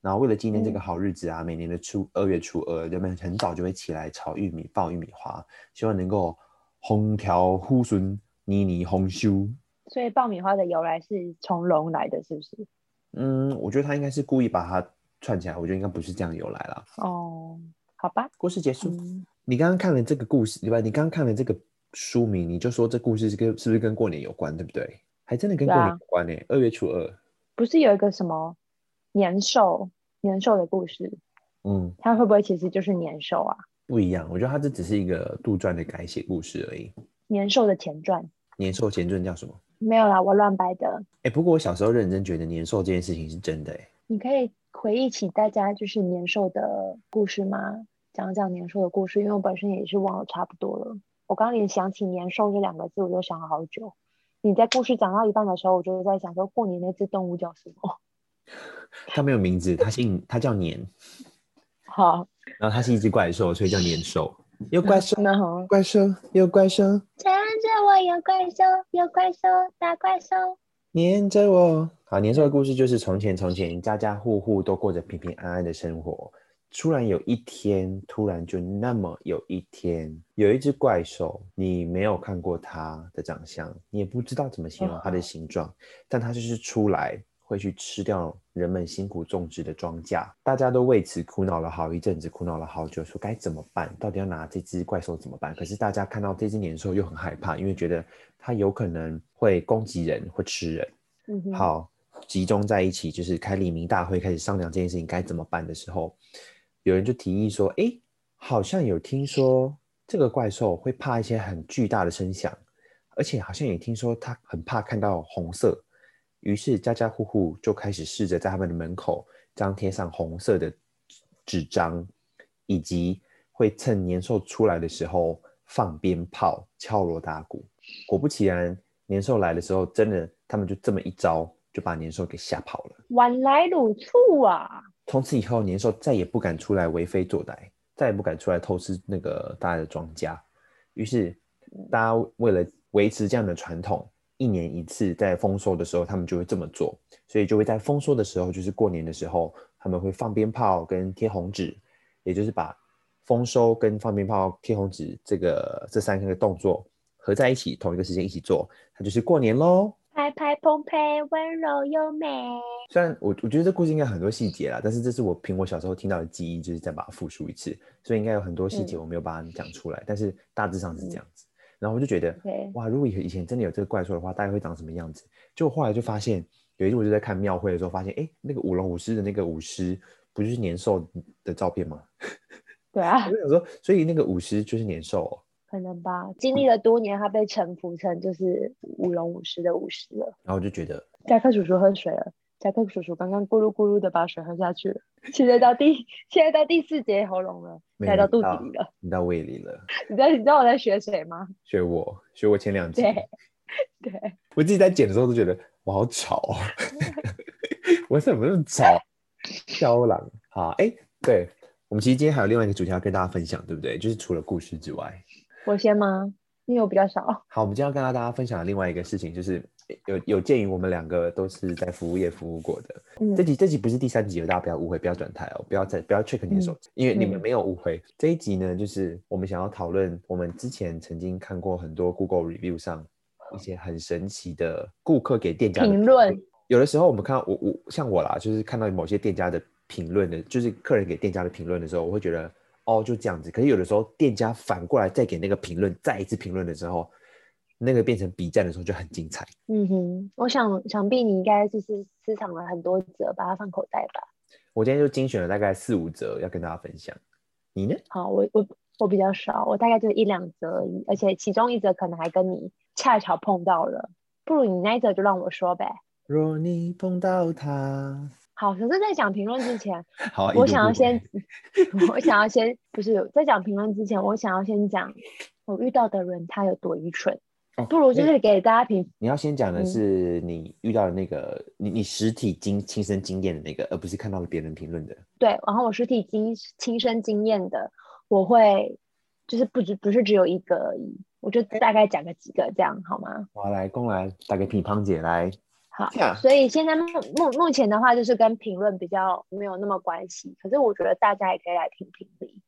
[SPEAKER 1] 然后为了纪念这个好日子啊，嗯、每年的初二月初二，人们很早就会起来炒玉米、爆玉米花，希望能够红调、呼笋、泥泥、红修。
[SPEAKER 2] 所以爆米花的由来是从龙来的，是不是？
[SPEAKER 1] 嗯，我觉得他应该是故意把它串起来，我觉得应该不是这样由来了。
[SPEAKER 2] 哦，好吧，
[SPEAKER 1] 故事结束。嗯、你刚刚看了这个故事，对吧？你刚刚看了这个。书名你就说这故事是跟是不是跟过年有关，对不对？还真的跟过年有关呢、欸。二、啊、月初二
[SPEAKER 2] 不是有一个什么年兽年兽的故事？
[SPEAKER 1] 嗯，
[SPEAKER 2] 它会不会其实就是年兽啊？
[SPEAKER 1] 不一样，我觉得它这只是一个杜撰的改写故事而已。
[SPEAKER 2] 年兽的前传，
[SPEAKER 1] 年兽前传叫什么？
[SPEAKER 2] 没有啦，我乱掰的。
[SPEAKER 1] 哎、欸，不过我小时候认真觉得年兽这件事情是真的哎、欸。
[SPEAKER 2] 你可以回忆起大家就是年兽的故事吗？讲讲年兽的故事，因为我本身也是忘了差不多了。我刚刚连想起年兽这两个字，我就想了好久。你在故事讲到一半的时候，我就在想说，过年那只动物叫什么？
[SPEAKER 1] 它没有名字，它姓，它叫年。
[SPEAKER 2] 好。
[SPEAKER 1] 然后它是一只怪兽，所以叫年兽。有怪兽，
[SPEAKER 2] 呢好。
[SPEAKER 1] 怪兽，有怪兽。
[SPEAKER 2] 缠着我有怪兽，有怪兽，大怪兽。
[SPEAKER 1] 黏着我。好，年兽的故事就是从前从前，家家户户都过着平平安安的生活。突然有一天，突然就那么有一天，有一只怪兽，你没有看过它的长相，你也不知道怎么形容它的形状，但它就是出来会去吃掉人们辛苦种植的庄稼。大家都为此苦恼了好一阵子，苦恼了好久，说该怎么办？到底要拿这只怪兽怎么办？可是大家看到这只年兽又很害怕，因为觉得它有可能会攻击人，会吃人。嗯，好。集中在一起，就是开黎明大会，开始商量这件事情该怎么办的时候，有人就提议说：“哎，好像有听说这个怪兽会怕一些很巨大的声响，而且好像也听说它很怕看到红色。”于是家家户户就开始试着在他们的门口张贴上红色的纸张，以及会趁年兽出来的时候放鞭炮、敲锣打鼓。果不其然，年兽来的时候，真的他们就这么一招。就把年兽给吓跑了。晚来如醋啊！从此以后，年兽再也不敢出来为非作歹，再也不敢出来偷吃那个大家的庄稼。于是，大家为了维持这样的传统，一年一次在丰收的时候，他们就会这么做。所以，就会在丰收的时候，就是过年的时候，他们会放鞭炮跟贴红纸，也就是把丰收跟放鞭炮、贴红纸这个这三个动作合在一起，同一个时间一起做，它就是过年喽。拍拍澎湃，温柔优美。虽然我我觉得这故事应该很多细节啦，但是这是我凭我小时候听到的记忆，就是再把它复述一次，所以应该有很多细节我没有把它讲出来，嗯、但是大致上是这样子。嗯、然后我就觉得，对哇，如果以以前真的有这个怪兽的话，大概会长什么样子？就后来就发现，有一次我就在看庙会的时候，发现，哎，那个舞龙舞狮的那个舞狮，不就是年兽的照片吗？对啊。我就想说，所以那个舞狮就是年兽哦。可能吧，经历了多年，他被臣服成就是舞龙舞狮的舞狮了。然后我就觉得，杰克叔叔喝水了。杰克叔叔刚刚咕噜咕噜的把水喝下去了，现在到第 现在到第四节喉咙了，现在到肚子里了，你到胃里了。你知道你知道我在学谁吗？学我，学我前两集。对，对 我自己在剪的时候都觉得我好吵啊，我怎么那么吵？肖朗，好，哎，对我们其实今天还有另外一个主题要跟大家分享，对不对？就是除了故事之外。我先吗？因为我比较少。好，我们今天要跟大家分享的另外一个事情，就是有有鉴于我们两个都是在服务业服务过的。嗯，这集这集不是第三集，大家不要误会，不要转台哦，不要再不要 check 你的手机，嗯、因为你们没有误会。嗯、这一集呢，就是我们想要讨论我们之前曾经看过很多 Google review 上一些很神奇的顾客给店家的评论。有的时候我们看到我我像我啦，就是看到某些店家的评论的，就是客人给店家的评论的时候，我会觉得。哦，就这样子。可是有的时候，店家反过来再给那个评论，再一次评论的时候，那个变成比战的时候就很精彩。嗯哼，我想想必你应该就是私藏了很多折，把它放口袋吧。我今天就精选了大概四五折要跟大家分享。你呢？好，我我我比较少，我大概就一两折而已，而且其中一折可能还跟你恰巧碰到了。不如你那一折就让我说呗。若你碰到他。好，可 是，在讲评论之前，好，我想要先，我想要先，不是在讲评论之前，我想要先讲我遇到的人他有多愚蠢。哦，不如就是给大家评。你要先讲的是你遇到的那个，嗯、你你实体经亲身经验的那个，而不是看到了别人评论的。对，然后我实体经亲身经验的，我会就是不只不是只有一个而已，我就大概讲个几个这样好吗？我来，公来打给乒乓姐来。好，所以现在目目目前的话，就是跟评论比较没有那么关系。可是我觉得大家也可以来评评理，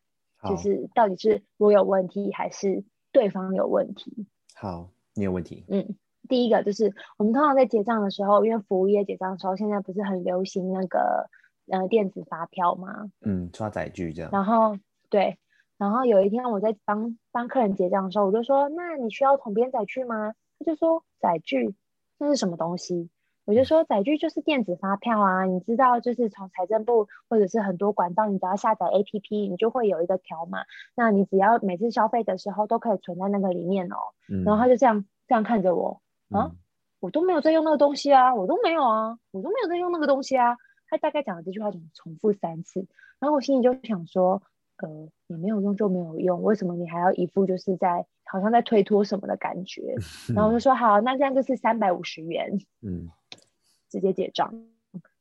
[SPEAKER 1] 就是到底是我有问题还是对方有问题？好，你有问题。嗯，第一个就是我们通常在结账的时候，因为服务业结账的时候，现在不是很流行那个呃电子发票吗？嗯，刷载具这样。然后对，然后有一天我在帮帮客人结账的时候，我就说：“那你需要统编载具吗？”他就说：“载具，那是什么东西？”我就说载具就是电子发票啊，你知道，就是从财政部或者是很多管道，你只要下载 APP，你就会有一个条码，那你只要每次消费的时候都可以存在那个里面哦。嗯、然后他就这样这样看着我，啊，嗯、我都没有在用那个东西啊，我都没有啊，我都没有在用那个东西啊。他大概讲了这句话，总重复三次，然后我心里就想说，呃，你没有用就没有用，为什么你还要一副就是在好像在推脱什么的感觉？然后我就说好，那这样就是三百五十元。嗯。直接结账，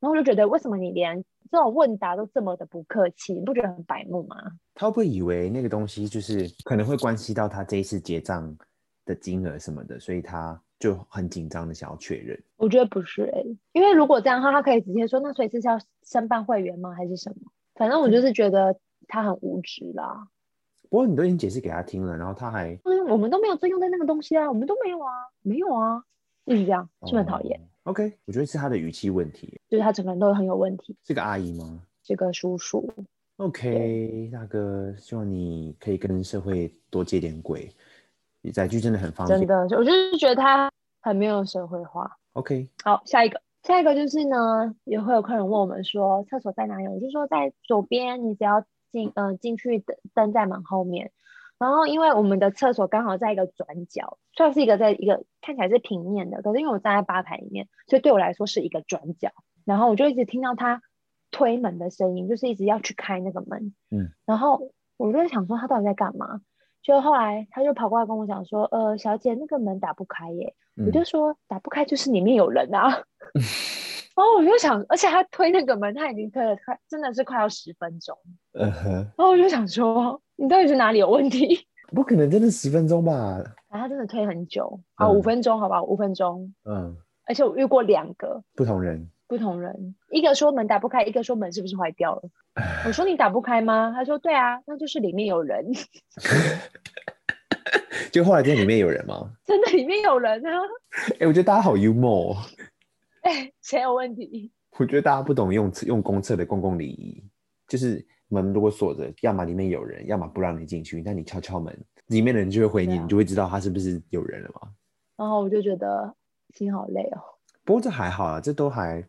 [SPEAKER 1] 然后我就觉得，为什么你连这种问答都这么的不客气？你不觉得很白目吗？他会不会以为那个东西就是可能会关系到他这一次结账的金额什么的，所以他就很紧张的想要确认？
[SPEAKER 2] 我觉得不是哎、欸，因为如果这样的话，他可以直接说，那所以是要申办会员吗？还是什么？反正我就是觉得他很无知啦。
[SPEAKER 1] 不过你都已经解释给他听了，然后他还
[SPEAKER 2] 嗯，我们都没有作用在那个东西啊，我们都没有啊，没有啊，一直这样，是不是很讨厌
[SPEAKER 1] ？OK，我觉得是他的语气问题，
[SPEAKER 2] 就是他整个人都很有问题。
[SPEAKER 1] 是个阿姨吗？
[SPEAKER 2] 这个叔叔。
[SPEAKER 1] OK，大哥，希望你可以跟社会多接点轨。你载具真的很方便。
[SPEAKER 2] 真的，我就是觉得他很没有社会化。
[SPEAKER 1] OK，
[SPEAKER 2] 好，下一个，下一个就是呢，也会有客人问我们说，厕所在哪里？我就说在左边，你只要进，嗯、呃，进去灯灯在门后面。然后因为我们的厕所刚好在一个转角，算是一个在一个看起来是平面的，可是因为我站在吧台里面，所以对我来说是一个转角。然后我就一直听到他。推门的声音，就是一直要去开那个门，
[SPEAKER 1] 嗯，
[SPEAKER 2] 然后我就在想说他到底在干嘛，就后来他就跑过来跟我讲说，呃，小姐，那个门打不开耶，嗯、我就说打不开就是里面有人啊，然后我就想，而且他推那个门，他已经推了快，真的是快要十分钟，
[SPEAKER 1] 嗯哼，
[SPEAKER 2] 然后我就想说，你到底是哪里有问题？
[SPEAKER 1] 不可能真的十分钟吧？
[SPEAKER 2] 啊他真的推很久，啊，五分钟好吧，五分钟，
[SPEAKER 1] 嗯，
[SPEAKER 2] 而且我遇过两个
[SPEAKER 1] 不同人。
[SPEAKER 2] 不同人，一个说门打不开，一个说门是不是坏掉了？我说你打不开吗？他说对啊，那就是里面有人。
[SPEAKER 1] 就后来店里面有人吗？
[SPEAKER 2] 真的里面有人啊！
[SPEAKER 1] 哎、欸，我觉得大家好幽默。
[SPEAKER 2] 哎、欸，谁有问题？
[SPEAKER 1] 我觉得大家不懂用用公厕的公共礼仪，就是门如果锁着，要么里面有人，要么不让你进去。但你敲敲门，里面的人就会回你，啊、你就会知道他是不是有人了嘛。
[SPEAKER 2] 然后我就觉得心好累哦。
[SPEAKER 1] 不过这还好啊，这都还。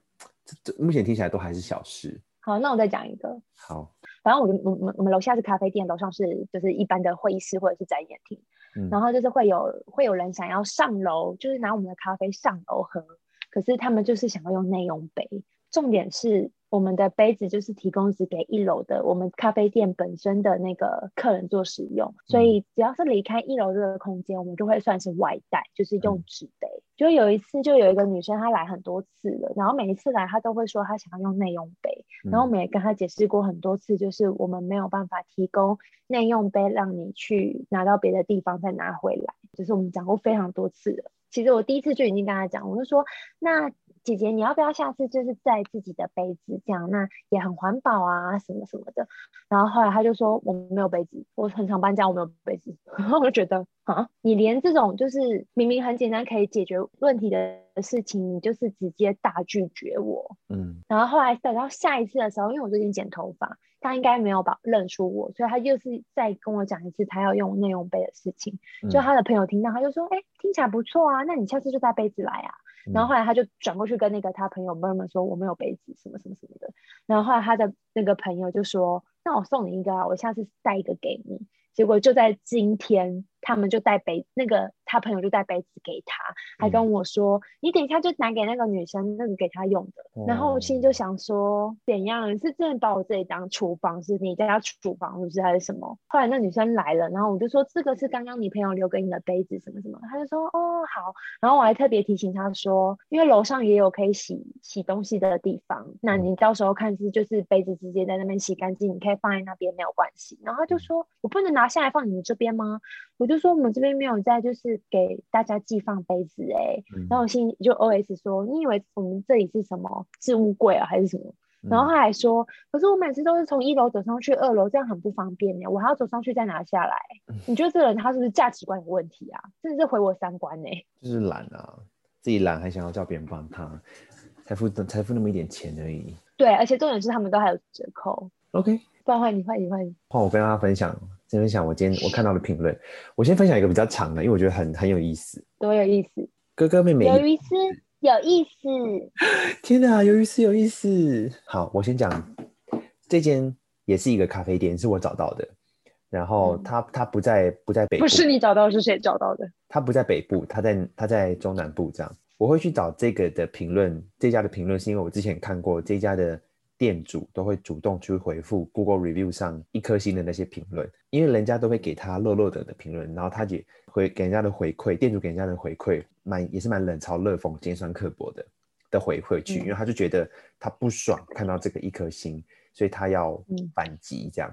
[SPEAKER 1] 这这目前听起来都还是小事。
[SPEAKER 2] 好，那我再讲一个。
[SPEAKER 1] 好，
[SPEAKER 2] 反正我们我们我们楼下是咖啡店，楼上是就是一般的会议室或者是展演厅。嗯，然后就是会有会有人想要上楼，就是拿我们的咖啡上楼喝，可是他们就是想要用内用杯。重点是我们的杯子就是提供只给一楼的我们咖啡店本身的那个客人做使用，所以只要是离开一楼这个空间，我们就会算是外带，就是用纸杯。嗯就有一次，就有一个女生，她来很多次了，然后每一次来，她都会说她想要用内用杯，嗯、然后我们也跟她解释过很多次，就是我们没有办法提供内用杯让你去拿到别的地方再拿回来，就是我们讲过非常多次了。其实我第一次就已经跟她讲，我就说那。姐姐，你要不要下次就是带自己的杯子，这样那也很环保啊，什么什么的。然后后来他就说我没有杯子，我很常搬家，我没有杯子。然后我就觉得啊，你连这种就是明明很简单可以解决问题的事情，你就是直接大拒绝我。
[SPEAKER 1] 嗯。
[SPEAKER 2] 然后后来等到下一次的时候，因为我最近剪头发，他应该没有把认出我，所以他又是再跟我讲一次他要用内用杯的事情。就他的朋友听到，他就说，哎、欸，听起来不错啊，那你下次就带杯子来啊。然后后来他就转过去跟那个他朋友们们说，我没有杯子什么什么什么的，然后后来他的那个朋友就说，那我送你一个啊，我下次带一个给你。结果就在今天，他们就带杯，那个他朋友就带杯子给他，还跟我说：“嗯、你等一下就拿给那个女生，那个给她用的。哦”然后我心里就想说：“怎样？你是真的把我这里当厨房？是你家厨房，是不是还是什么？”后来那女生来了，然后我就说：“这个是刚刚你朋友留给你的杯子，什么什么。”他就说：“哦，好。”然后我还特别提醒他说：“因为楼上也有可以洗洗东西的地方，那你到时候看是就是杯子直接在那边洗干净，你可以放在那边没有关系。”然后他就说：“我不能拿。”下来放你们这边吗？我就说我们这边没有在，就是给大家寄放杯子哎、欸。嗯、然后我心里就 OS 说，你以为我们这里是什么置物柜啊，还是什么？嗯、然后他还说，可是我每次都是从一楼走上去二楼，这样很不方便呢、欸。我还要走上去再拿下来。嗯、你觉得这个人他是不是价值观有问题啊？真的是毁我三观呢、欸。
[SPEAKER 1] 就是懒啊，自己懒还想要叫别人帮他，才付才付那么一点钱而已。
[SPEAKER 2] 对，而且重点是他们都还有折扣。
[SPEAKER 1] OK，
[SPEAKER 2] 不然换你换你换你。
[SPEAKER 1] 换我跟大家分享。先分享我今天我看到的评论，我先分享一个比较长的，因为我觉得很很有意思。
[SPEAKER 2] 多有意思！
[SPEAKER 1] 哥哥妹妹
[SPEAKER 2] 有意思，有意思！
[SPEAKER 1] 天哪，有意思，有意思！好，我先讲这间也是一个咖啡店，是我找到的。然后他他不在不在北部，
[SPEAKER 2] 不是你找到，是谁找到的？
[SPEAKER 1] 他不在北部，他在他在中南部。这样，我会去找这个的评论，这家的评论是因为我之前看过这家的。店主都会主动去回复 Google Review 上一颗星的那些评论，因为人家都会给他乐乐的的评论，然后他也会给人家的回馈，店主给人家的回馈蛮也是蛮冷嘲热讽、尖酸刻薄的的回馈去，嗯、因为他就觉得他不爽看到这个一颗星，所以他要反击这样。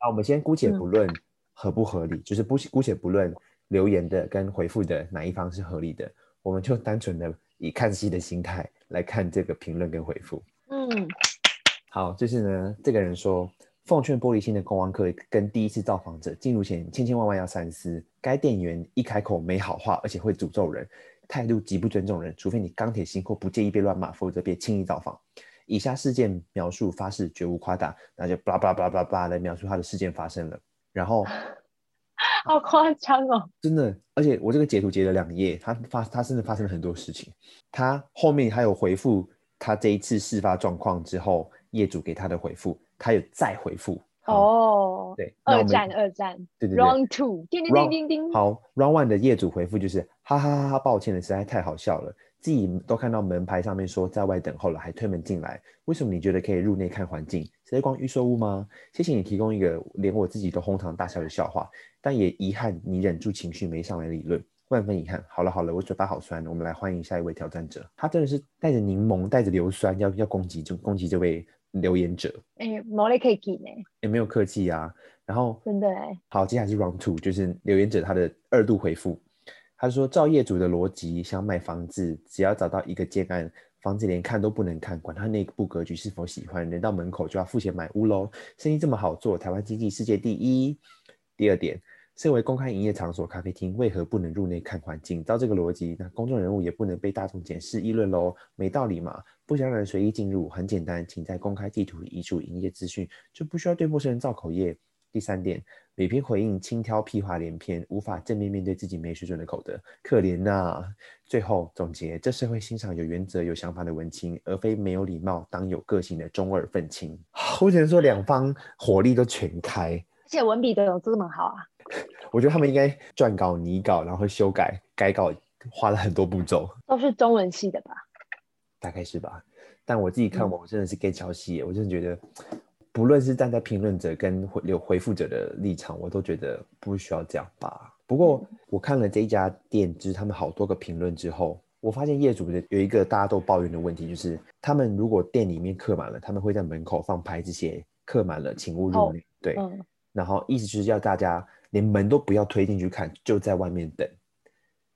[SPEAKER 1] 那、嗯、我们先姑且不论合不合理，嗯、就是不姑且不论留言的跟回复的哪一方是合理的，我们就单纯的以看戏的心态来看这个评论跟回复。
[SPEAKER 2] 嗯，
[SPEAKER 1] 好，就是呢，这个人说，奉劝玻璃心的公安客跟第一次造访者进入前千千万万要三思。该店员一开口没好话，而且会诅咒人，态度极不尊重人，除非你钢铁心或不介意被乱骂，否则别轻易造访。以下事件描述发誓绝无夸大，那就巴拉巴拉巴拉巴拉来描述他的事件发生了，然后。
[SPEAKER 2] 好夸张哦！
[SPEAKER 1] 真的，而且我这个截图截了两页，他发他真的发生了很多事情。他后面还有回复他这一次事发状况之后，业主给他的回复，他有再回复。
[SPEAKER 2] 哦，
[SPEAKER 1] 对，
[SPEAKER 2] 二战二战，
[SPEAKER 1] 对对对
[SPEAKER 2] ，Round Two，叮叮叮叮叮。
[SPEAKER 1] 好，Round One 的业主回复就是哈哈哈哈，抱歉了，实在太好笑了。自己都看到门牌上面说在外等候了，还推门进来，为什么你觉得可以入内看环境？是在逛预售屋吗？谢谢你提供一个连我自己都哄堂大笑的笑话，但也遗憾你忍住情绪没上来理论，万分遗憾。好了好了，我嘴巴好酸，我们来欢迎下一位挑战者，他真的是带着柠檬，带着硫酸，要要攻击就攻击这位留言者。
[SPEAKER 2] 哎、欸，毛利可以给呢？
[SPEAKER 1] 也没有客气啊。然后
[SPEAKER 2] 真的哎，
[SPEAKER 1] 好，接下来是 round two，就是留言者他的二度回复。他说：“照业主的逻辑，想买房子，只要找到一个建案，房子连看都不能看，管他内部格局是否喜欢，人到门口就要付钱买屋喽。生意这么好做，台湾经济世界第一。第二点，身为公开营业场所咖啡厅，为何不能入内看环境？照这个逻辑，那公众人物也不能被大众检视议论喽？没道理嘛？不想让人随意进入，很简单，请在公开地图移除营业资讯，就不需要对陌生人造口业。”第三点，每篇回应轻佻屁话连篇，无法正面面对自己没水准的口德，可怜呐、啊。最后总结：这社会欣赏有原则、有想法的文青，而非没有礼貌、当有个性的中二愤青。我只能说，两方火力都全
[SPEAKER 2] 开，且文笔都有这么好啊。
[SPEAKER 1] 我觉得他们应该撰稿、拟稿，然后修改、改稿，花了很多步骤。
[SPEAKER 2] 都是中文系的吧？
[SPEAKER 1] 大概是吧。但我自己看我，我真的是 get 桥系，我真的觉得。不论是站在评论者跟回有回复者的立场，我都觉得不需要这样吧。不过我看了这一家店，就是他们好多个评论之后，我发现业主的有一个大家都抱怨的问题，就是他们如果店里面客满了，他们会在门口放牌子写“客满了，请勿入内”。对，嗯，然后意思就是要大家连门都不要推进去看，就在外面等。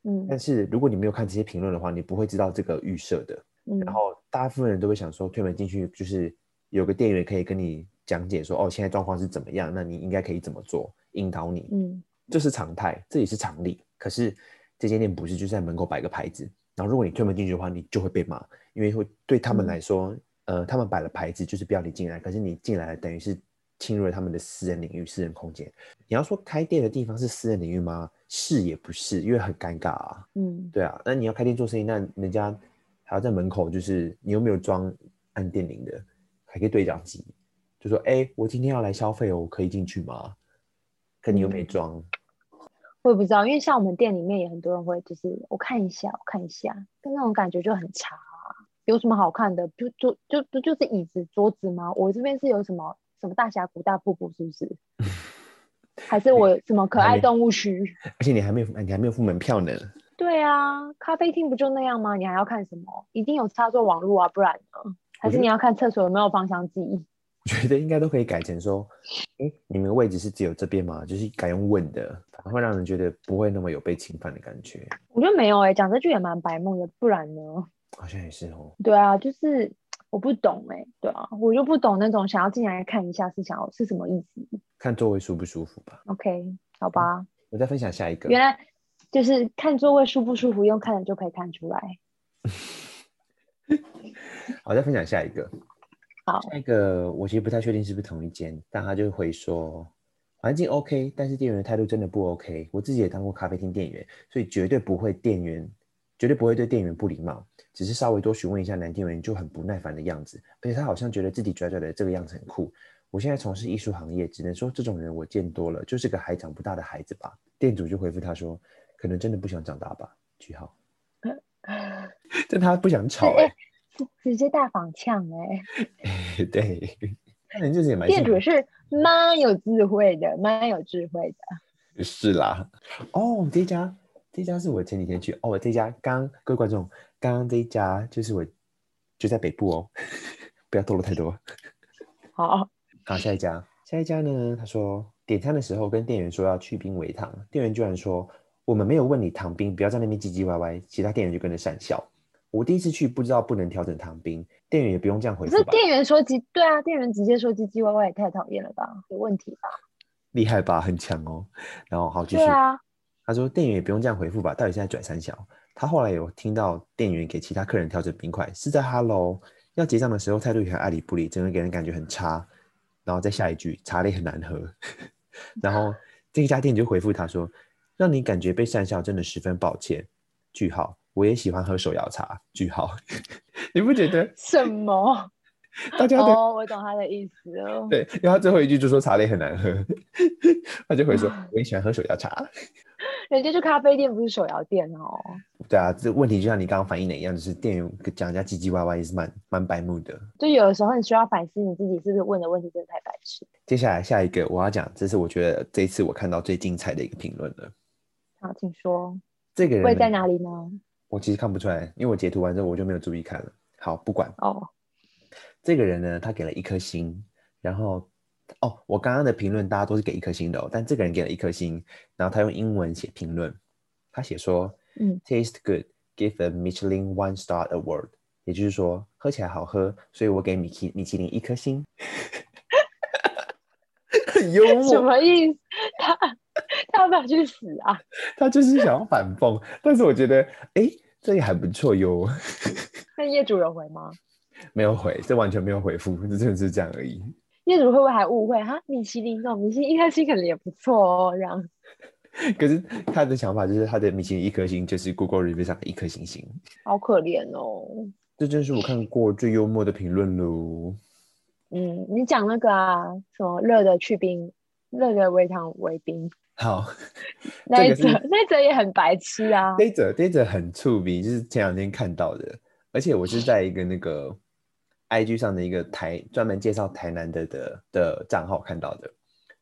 [SPEAKER 1] 嗯，但是如果你没有看这些评论的话，你不会知道这个预设的。嗯，然后大部分人都会想说，推门进去就是。有个店员可以跟你讲解说，哦，现在状况是怎么样？那你应该可以怎么做，引导你。嗯，这是常态，这也是常理。可是这间店不是就在门口摆个牌子，然后如果你推门进去的话，你就会被骂，因为会对他们来说，嗯、呃，他们摆了牌子就是不要你进来，可是你进来了等于是侵入了他们的私人领域、私人空间。你要说开店的地方是私人领域吗？是也不是，因为很尴尬啊。嗯，对啊，那你要开店做生意，那人家还要在门口，就是你有没有装按电铃的？还可以对讲机，就说：“哎、欸，我今天要来消费哦，我可以进去吗？”可你又没装，
[SPEAKER 2] 我也不知道，因为像我们店里面也很多人会，就是我看一下，我看一下，但那种感觉就很差。有什么好看的？就就就不就，就是椅子桌子吗？我这边是有什么什么大峡谷、大瀑布，是不是？还是我什么可爱动物区？
[SPEAKER 1] 而且你还没有，你还没有付门票呢。
[SPEAKER 2] 对啊，咖啡厅不就那样吗？你还要看什么？一定有插座网络啊，不然呢？还是你要看厕所有没有芳香剂？
[SPEAKER 1] 我觉得应该都可以改成说，哎，你们的位置是只有这边吗？就是改用问的，反而会让人觉得不会那么有被侵犯的感觉。
[SPEAKER 2] 我觉得没有哎、欸，讲这句也蛮白目的，不然呢？
[SPEAKER 1] 好像也是哦。
[SPEAKER 2] 对啊，就是我不懂哎、欸，对啊，我就不懂那种想要进来看一下是想要是什么意思？
[SPEAKER 1] 看座位舒不舒服吧
[SPEAKER 2] ？OK，好吧。嗯、
[SPEAKER 1] 我再分享下一个。
[SPEAKER 2] 原来就是看座位舒不舒服，用看了就可以看出来。
[SPEAKER 1] 好，再分享下一个。
[SPEAKER 2] 好，
[SPEAKER 1] 下一个我其实不太确定是不是同一间，但他就会说环境 OK，但是店员的态度真的不 OK。我自己也当过咖啡厅店员，所以绝对不会店员绝对不会对店员不礼貌，只是稍微多询问一下男店员就很不耐烦的样子，而且他好像觉得自己拽拽的这个样子很酷。我现在从事艺术行业，只能说这种人我见多了，就是个还长不大的孩子吧。店主就回复他说，可能真的不想长大吧。句号。但他不想吵哎、欸，
[SPEAKER 2] 直接大反呛哎，
[SPEAKER 1] 对，那人就是也蛮
[SPEAKER 2] 店主是蛮有智慧的，蛮有智慧的，
[SPEAKER 1] 是啦。哦，这家这家是我前几天去哦，这家刚各位观众，刚刚这一家就是我就在北部哦，不要透露太多。
[SPEAKER 2] 好，
[SPEAKER 1] 好，下一家，下一家呢？他说点餐的时候跟店员说要去冰微糖，店员居然说。我们没有问你糖冰，不要在那边唧唧歪歪。”其他店员就跟着讪笑。我第一次去不知道不能调整糖冰，店员也不用这样回复。
[SPEAKER 2] 可是店员说唧，对啊，店员直接说唧唧歪歪也太讨厌了吧？有问题吧？
[SPEAKER 1] 厉害吧？很强哦。然后好继续。
[SPEAKER 2] 对啊。
[SPEAKER 1] 他说店员也不用这样回复吧？到底现在拽三小？他后来有听到店员给其他客人调整冰块，是在 Hello 要结账的时候态度也很爱理不理，整个给人感觉很差。然后再下一句，茶类很难喝。然后这一家店就回复他说，让你感觉被讪笑，真的十分抱歉。句号，我也喜欢喝手摇茶。句号，你不觉得？
[SPEAKER 2] 什么？大家哦，oh, 我懂他的意思哦。
[SPEAKER 1] 对，因为他最后一句就说茶类很难喝，他就会说我也喜欢喝手摇茶。
[SPEAKER 2] 人家去咖啡店不是手摇店哦。
[SPEAKER 1] 对啊，这问题就像你刚刚反映的一样，就是店员讲人家唧唧歪歪也是蛮蛮白目的。
[SPEAKER 2] 就有的时候你需要反思你自己是不是问的问题真的太白痴。
[SPEAKER 1] 接下来下一个我要讲，这是我觉得这一次我看到最精彩的一个评论了。
[SPEAKER 2] 好，请说。
[SPEAKER 1] 这个人
[SPEAKER 2] 会在哪里呢？
[SPEAKER 1] 我其实看不出来，因为我截图完之后我就没有注意看了。好，不管。
[SPEAKER 2] 哦。
[SPEAKER 1] 这个人呢，他给了一颗星，然后。哦，我刚刚的评论大家都是给一颗星的哦，但这个人给了一颗星，然后他用英文写评论，他写说，嗯，Taste good, give a Michelin one star award，也就是说喝起来好喝，所以我给米其米其林一颗星。很幽默，
[SPEAKER 2] 什么意思？他他要不要去死啊？
[SPEAKER 1] 他就是想要反讽，但是我觉得，哎，这也还不错哟。
[SPEAKER 2] 那业主有回吗？
[SPEAKER 1] 没有回，这完全没有回复，这真的是这样而已。
[SPEAKER 2] 业主会不会还误会哈？米其林哦，米其林一颗星可能也不错哦，这样。
[SPEAKER 1] 可是他的想法就是他的米其林一颗星就是 Google Review 上的一颗星星，
[SPEAKER 2] 好可怜哦。
[SPEAKER 1] 这真是我看过最幽默的评论喽。
[SPEAKER 2] 嗯，你讲那个啊，什么热的去冰，热的微糖微冰。
[SPEAKER 1] 好，
[SPEAKER 2] 那一则那一则也很白痴啊。
[SPEAKER 1] 那一则那一则很触笔，就是前两天看到的，而且我是在一个那个。IG 上的一个台专门介绍台南的的的账号看到的，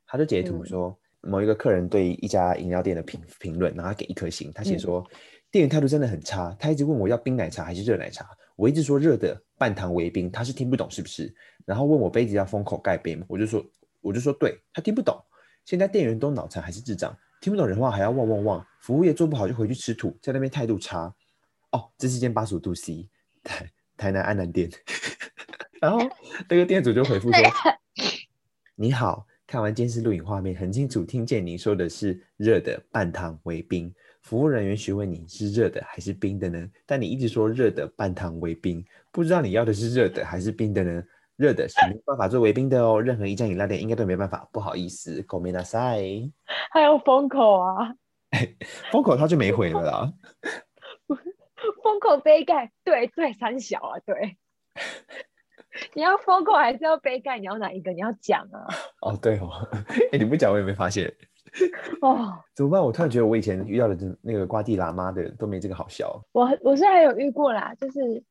[SPEAKER 1] 他就截图说某一个客人对一家饮料店的评评论，然后他给一颗星，他写说、嗯、店员态度真的很差，他一直问我要冰奶茶还是热奶茶，我一直说热的半糖微冰，他是听不懂是不是？然后问我杯子要封口盖杯吗？我就说我就说对，他听不懂。现在店员都脑残还是智障？听不懂人话还要汪汪汪，服务业做不好就回去吃土，在那边态度差。哦，这是间八十五度 C 台台南安南店。然后那个店主就回复说：“ 你好，看完监视录影画面，很清楚听见你说的是热的半糖微冰。服务人员询问你是热的还是冰的呢？但你一直说热的半糖微冰，不知道你要的是热的还是冰的呢？热的是没办法做微冰的哦，任何一家饮料店应该都没办法。不好意思，ごめんなさい。
[SPEAKER 2] 还有封口啊，
[SPEAKER 1] 封口他就没回了啦。
[SPEAKER 2] 封口杯盖，对对，三小啊，对。” 你要封口还是要杯盖？你要哪一个？你要讲啊！
[SPEAKER 1] 哦，对哦，哎，你不讲我也没发现。哦，怎么办？我突然觉得我以前遇到的那个瓜地喇嘛的都没这个好笑。
[SPEAKER 2] 我我是还有遇过啦，就是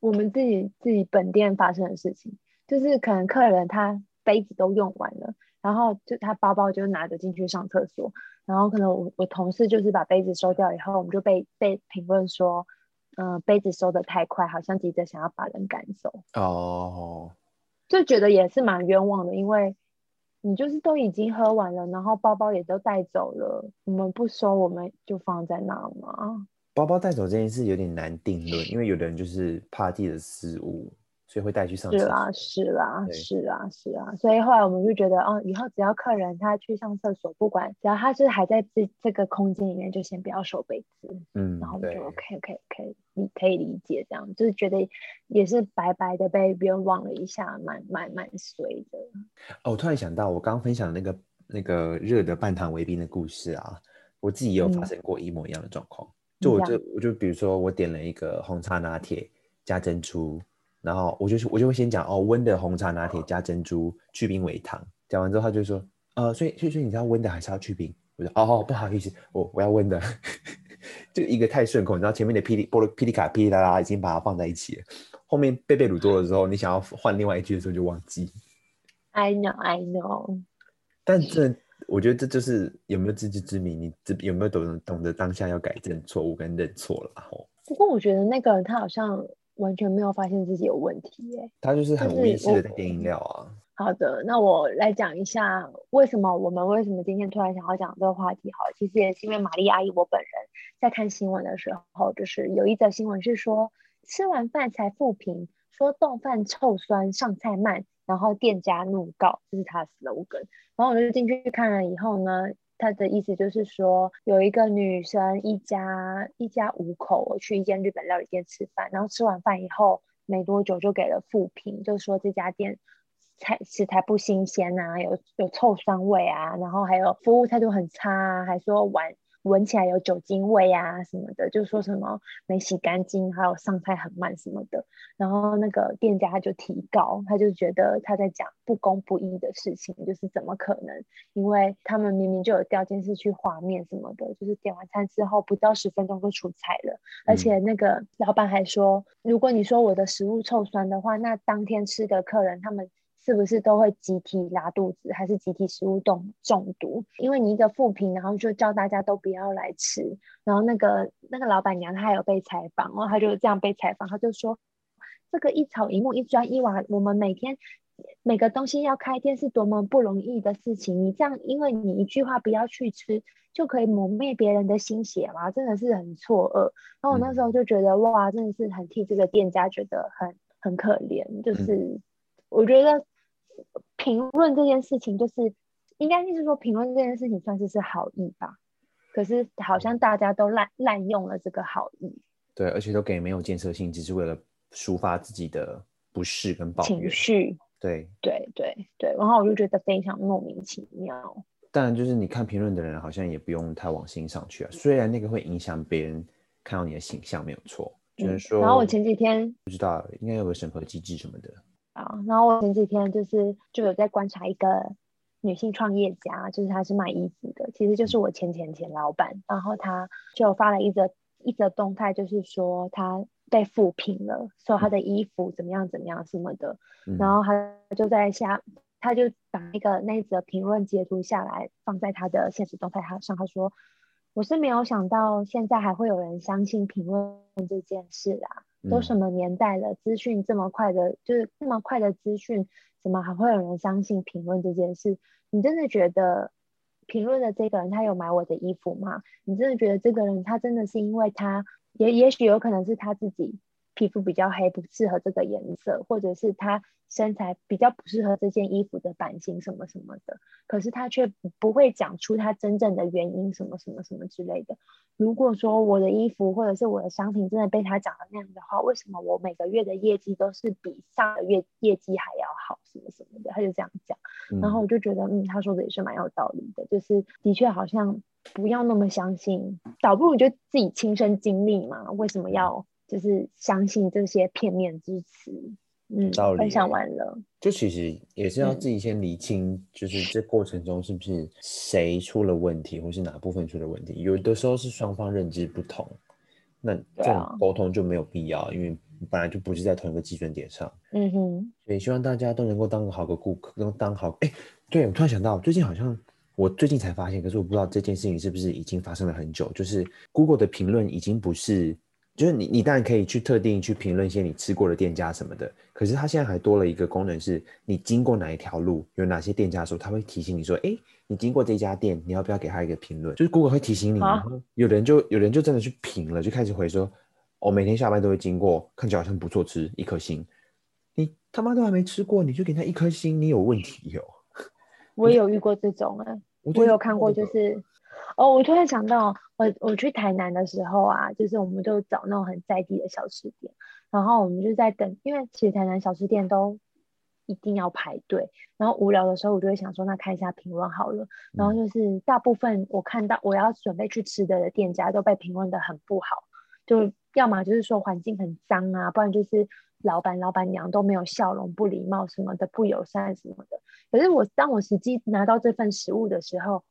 [SPEAKER 2] 我们自己自己本店发生的事情，就是可能客人他杯子都用完了，然后就他包包就拿着进去上厕所，然后可能我我同事就是把杯子收掉以后，我们就被被评论说。嗯、呃，杯子收的太快，好像急着想要把人赶走
[SPEAKER 1] 哦，
[SPEAKER 2] 就觉得也是蛮冤枉的，因为你就是都已经喝完了，然后包包也都带走了，我们不收，我们就放在那嘛。
[SPEAKER 1] 包包带走这件事有点难定论，因为有的人就是怕自己的失误。所以会带去上厕所。
[SPEAKER 2] 是啦，是啦，是啦，是啦。所以后来我们就觉得，哦，以后只要客人他去上厕所，不管只要他是还在这这个空间里面，就先不要收杯子。嗯，然后我们就 OK OK OK，你可以理解这样，就是觉得也是白白的被别人忘了一下，蛮蛮蛮衰的。
[SPEAKER 1] 哦，我突然想到，我刚刚分享那个那个热的半糖微冰的故事啊，我自己也有发生过一模一样的状况。嗯、就我就我就比如说，我点了一个红茶拿铁加珍珠。然后我就我就会先讲哦，温的红茶拿铁加珍珠去冰为糖。讲完之后，他就说，呃，所以所以所以你知道温的还是要去冰？我说哦哦，不好意思，我我要温的，就一个太顺口，你知道前面的霹雳波罗霹雳卡霹雳啦啦已经把它放在一起了，后面贝贝鲁多的时候，你想要换另外一句的时候就忘记。
[SPEAKER 2] I know, I know。
[SPEAKER 1] 但这我觉得这就是有没有自知之明，你这有没有懂懂得当下要改正错误跟认错了？哦。
[SPEAKER 2] 不过我觉得那个人他好像。完全没有发现自己有问题耶，
[SPEAKER 1] 他就是很无意识的在点饮料啊。
[SPEAKER 2] 好的，那我来讲一下为什么我们为什么今天突然想要讲这个话题。好，其实也是因为玛丽阿姨我本人在看新闻的时候，就是有一则新闻是说吃完饭才复评，说冻饭臭酸上菜慢，然后店家怒告，这是他的 slogan。然后我就进去看了以后呢，他的意思就是说有一个女生一家一家五口，去一间日本料理店吃饭，然后吃完饭以后没多久就给了负评，就说这家店。菜食材不新鲜啊，有有臭酸味啊，然后还有服务态度很差啊，还说碗闻起来有酒精味啊什么的，就说什么没洗干净，还有上菜很慢什么的。然后那个店家就提高，他就觉得他在讲不公不义的事情，就是怎么可能？因为他们明明就有调监视器画面什么的，就是点完餐之后不到十分钟就出菜了，而且那个老板还说，如果你说我的食物臭酸的话，那当天吃的客人他们。是不是都会集体拉肚子，还是集体食物中中毒？因为你一个负评，然后就叫大家都不要来吃。然后那个那个老板娘她还有被采访，然后她就这样被采访，她就说：“这个一草一木一砖一瓦，我们每天每个东西要开店是多么不容易的事情。你这样，因为你一句话不要去吃，就可以磨灭别人的心血嘛？真的是很错愕。”然后我那时候就觉得哇，真的是很替这个店家觉得很很可怜。就是我觉得。评论这件事情，就是应该就是说，评论这件事情算是是好意吧。可是好像大家都滥滥用了这个好意，
[SPEAKER 1] 对，而且都给没有建设性，只是为了抒发自己的不适跟抱怨
[SPEAKER 2] 情绪。
[SPEAKER 1] 对
[SPEAKER 2] 对对对，然后我就觉得非常莫名其妙。
[SPEAKER 1] 当然，就是你看评论的人，好像也不用太往心上去啊。虽然那个会影响别人看到你的形象，没有错。就是说，
[SPEAKER 2] 然后我前几天
[SPEAKER 1] 不知道，应该有个审核机制什么的。
[SPEAKER 2] 啊，然后我前几天就是就有在观察一个女性创业家，就是她是卖衣服的，其实就是我前前前老板，然后她就发了一则一则动态，就是说她被负评了，说她的衣服怎么样怎么样什么的，嗯、然后她就在下，她就把那个那则评论截图下来，放在她的现实动态上，她说。我是没有想到现在还会有人相信评论这件事啊！都什么年代了，资讯这么快的，就是这么快的资讯，怎么还会有人相信评论这件事？你真的觉得评论的这个人他有买我的衣服吗？你真的觉得这个人他真的是因为他也也许有可能是他自己皮肤比较黑，不适合这个颜色，或者是他。身材比较不适合这件衣服的版型什么什么的，可是他却不会讲出他真正的原因什么什么什么之类的。如果说我的衣服或者是我的商品真的被他讲的那样的话，为什么我每个月的业绩都是比上个月业绩还要好什么什么的？他就这样讲，然后我就觉得，嗯，他说的也是蛮有道理的，就是的确好像不要那么相信，倒不如就自己亲身经历嘛，为什么要就是相信这些片面之词？嗯，道理分享完了，
[SPEAKER 1] 就其实也是要自己先理清，嗯、就是这过程中是不是谁出了问题，或是哪部分出了问题。有的时候是双方认知不同，那这种沟通就没有必要，啊、因为本来就不是在同一个基准点上。嗯哼，所以希望大家都能够当个好个顾客，能当好。哎，对，我突然想到，最近好像我最近才发现，可是我不知道这件事情是不是已经发生了很久，就是 Google 的评论已经不是。就是你，你当然可以去特定去评论一些你吃过的店家什么的，可是它现在还多了一个功能，是你经过哪一条路，有哪些店家的时候，它会提醒你说，哎，你经过这家店，你要不要给他一个评论？就是 Google 会提醒你，啊、然后有人就有人就真的去评了，就开始回说，我、哦、每天下班都会经过，看起来好像不错吃，一颗星。你他妈都还没吃过，你就给他一颗星，你有问题哟、哦。
[SPEAKER 2] 我也有遇过这种啊，我，我有看过，就是。哦，我突然想到，我我去台南的时候啊，就是我们就找那种很在地的小吃店，然后我们就在等，因为其实台南小吃店都一定要排队，然后无聊的时候，我就会想说，那看一下评论好了，然后就是大部分我看到我要准备去吃的的店家都被评论的很不好，就要么就是说环境很脏啊，不然就是老板老板娘都没有笑容、不礼貌什么的、不友善什么的。可是我当我实际拿到这份食物的时候，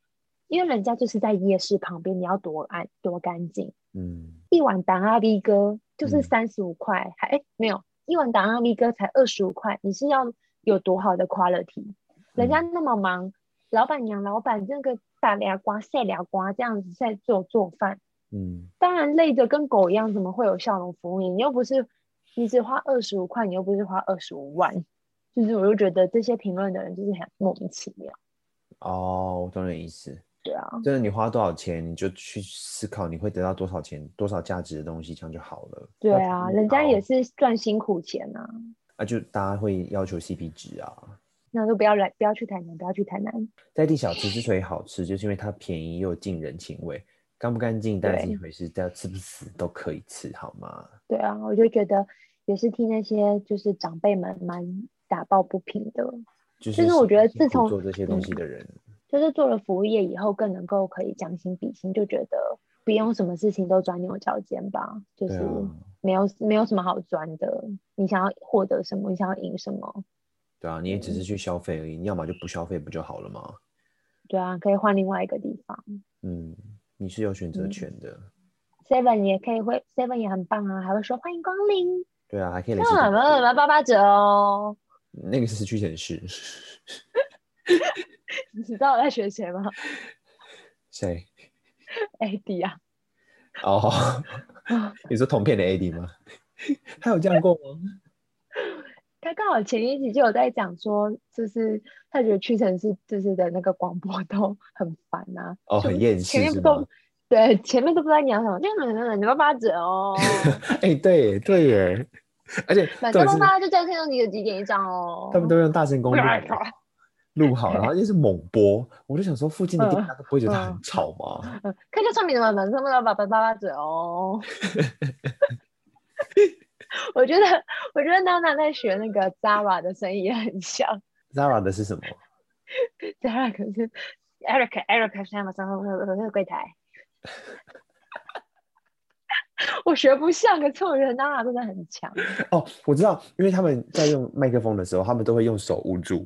[SPEAKER 2] 因为人家就是在夜市旁边，你要多安多干净。嗯，一碗达阿力哥就是三十五块，还哎没有一碗达阿力哥才二十五块，你是要有多好的 quality？人家那么忙，老板娘、老板这个大俩瓜、晒俩瓜这样子在做做饭，嗯，当然累得跟狗一样，怎么会有笑容服务你？你又不是你只花二十五块，你又不是花二十五万，就是我就觉得这些评论的人就是很莫名其妙。
[SPEAKER 1] 哦，我懂你意思。
[SPEAKER 2] 对啊，
[SPEAKER 1] 就是你花多少钱，你就去思考你会得到多少钱、多少价值的东西，这样就好了。
[SPEAKER 2] 对啊，人家也是赚辛苦钱啊。
[SPEAKER 1] 啊，就大家会要求 CP 值啊。
[SPEAKER 2] 那就不要来，不要去台南，不要去台南。
[SPEAKER 1] 在地小吃之所以好吃，就是因为它便宜又近人情味。干不干净，但是一回事，只要吃不死都可以吃，好吗？
[SPEAKER 2] 对啊，我就觉得也是替那些就是长辈们蛮打抱不平的。就是，就是我觉得自从
[SPEAKER 1] 做这些东西的人。嗯
[SPEAKER 2] 就是做了服务业以后，更能够可以将心比心，就觉得不用什么事情都钻牛角尖吧，就是没有、啊、没有什么好钻的。你想要获得什么，你想要赢什么？
[SPEAKER 1] 对啊，你也只是去消费而已，你要么就不消费不就好了吗？
[SPEAKER 2] 对啊，可以换另外一个地方。
[SPEAKER 1] 嗯，你是有选择权的。
[SPEAKER 2] Seven 也可以会，Seven 也很棒啊，还会说欢迎光临。
[SPEAKER 1] 对啊，还可以。
[SPEAKER 2] 那我们八八折哦。
[SPEAKER 1] 那个是屈臣氏。
[SPEAKER 2] 你知道我在学谁吗？
[SPEAKER 1] 谁
[SPEAKER 2] ？AD 啊。
[SPEAKER 1] 哦、oh, 你说同片的 AD 吗？他有这样过吗？
[SPEAKER 2] 他刚好前一集就有在讲说，就是他觉得屈臣氏就是的那个广播都很烦啊。哦、oh,，很厌世是吗？对，前面都不知道你讲什么，就你八八折哦。
[SPEAKER 1] 哎、欸，对对耶，而且
[SPEAKER 2] 反正八就在听到你有几点一张哦。
[SPEAKER 1] 他们都用大声公录。录好，然后 又是猛播，我就想说，附近的店家都不会觉得它很吵吗？
[SPEAKER 2] 嗯，看一下上面的嘛，反正不要把叭叭嘴哦。我觉得，我觉得娜娜在学那个 Zara 的声音也很像。
[SPEAKER 1] Zara 的是什么
[SPEAKER 2] ？Zara 可是 Eric，Eric 在嘛？上上那个柜台。我学不像，可是我觉得娜娜真的很强。
[SPEAKER 1] 哦，我知道，因为他们在用麦克风的时候，他们都会用手捂住。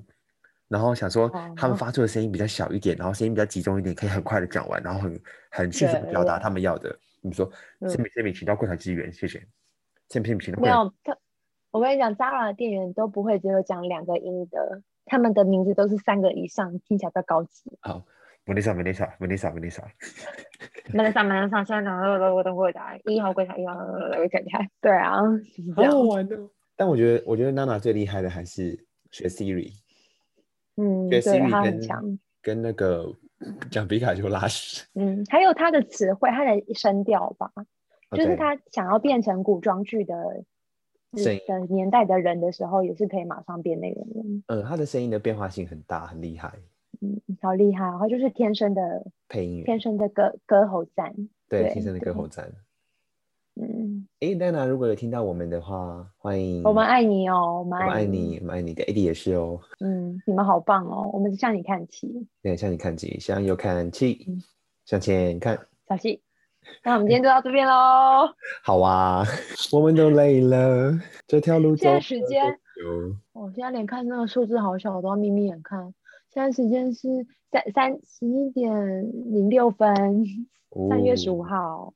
[SPEAKER 1] 然后想说，他们发出的声音比较小一点，然后声音比较集中一点，可以很快的讲完，然后很很迅速的表达他们要的。你说，这边这边请到柜台支援，谢谢。这边请到柜台。没有，他，
[SPEAKER 2] 我跟你讲，Zara 的店员都不会只有讲两个音的，他们的名字都是三个以上，听起来比较高级。
[SPEAKER 1] 好，Melissa，Melissa，Melissa，Melissa。
[SPEAKER 2] Melissa，Melissa，现在等等我等柜台，一号柜台，一号柜台。对啊，
[SPEAKER 1] 好好玩的。但我觉得，我觉得娜娜最厉害的还是学 Siri。
[SPEAKER 2] 嗯，对，他很强，
[SPEAKER 1] 跟那个讲皮卡丘拉屎。
[SPEAKER 2] 嗯，还有他的词汇，他的声调吧.就是他想要变成古装剧的的年代的人的时候，也是可以马上变那个人。
[SPEAKER 1] 嗯，他的声音的变化性很大，很厉害。
[SPEAKER 2] 嗯，好厉害，他就是天生的
[SPEAKER 1] 配音员，
[SPEAKER 2] 天生的歌歌喉赞。
[SPEAKER 1] 对，天生的歌喉赞。
[SPEAKER 2] 嗯，
[SPEAKER 1] 哎，娜娜，如果有听到我们的话，欢迎。
[SPEAKER 2] 我们爱你哦，我们
[SPEAKER 1] 爱你，我们爱你的 AD 也是哦。
[SPEAKER 2] 嗯，你们好棒哦，我们向你看齐。
[SPEAKER 1] 对，向你看齐，向右看齐，向前看。
[SPEAKER 2] 小溪，那我们今天就到这边喽。
[SPEAKER 1] 好啊，我们都累了，这条路走。
[SPEAKER 2] 现在时间，我现在连看那个数字好小，我都要眯眯眼看。现在时间是三三十一点零六分，三月十五号。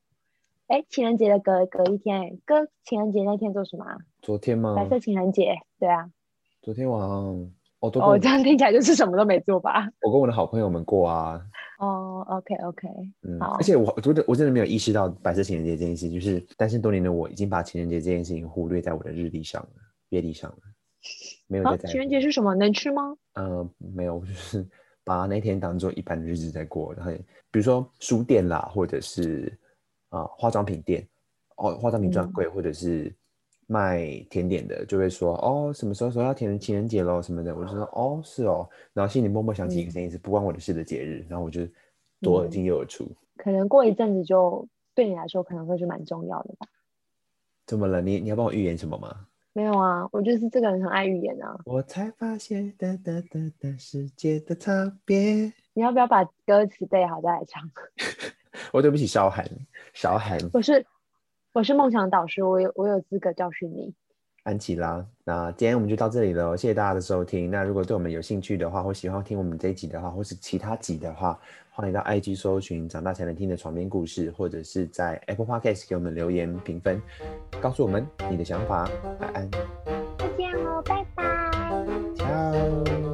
[SPEAKER 2] 哎，情人节的隔隔一天，哥，情人节那天做什么？
[SPEAKER 1] 昨天吗？
[SPEAKER 2] 白色情人节，对啊。
[SPEAKER 1] 昨天晚上，哦，
[SPEAKER 2] 哦，这样听起来就是什么都没做吧？
[SPEAKER 1] 我跟我的好朋友们过啊。
[SPEAKER 2] 哦，OK，OK，
[SPEAKER 1] 嗯，而且我，我觉得我真的没有意识到白色情人节这件事，就是单身多年的我已经把情人节这件事情忽略在我的日历上了，月历上了，没有在。情人节是什么？能吃吗？嗯、呃，没有，就是把那天当做一般的日子在过。然后，比如说书店啦，或者是。啊，化妆品店，哦，化妆品专柜、嗯，或者是卖甜点的，就会说哦，什么时候说要甜情人节喽什么的，我就说哦，是哦，然后心里默默想起一个声音是不关我的事的节日，嗯、然后我就左耳进右耳出。可能过一阵子就对你来说可能会是蛮重要的吧？怎么了？你你要帮我预言什么吗？没有啊，我就是这个人很爱预言啊。我才发现哒哒哒哒世界的差别。你要不要把歌词背好再来唱？我对不起，小涵，小涵。我是我是梦想导师，我有我有资格教训你。安琪拉，那今天我们就到这里了，谢谢大家的收听。那如果对我们有兴趣的话，或喜欢听我们这一集的话，或是其他集的话，欢迎到 IG 搜寻“长大才能听的床边故事”，或者是在 Apple Podcast 给我们留言评分，告诉我们你的想法。晚安，再见哦，拜拜。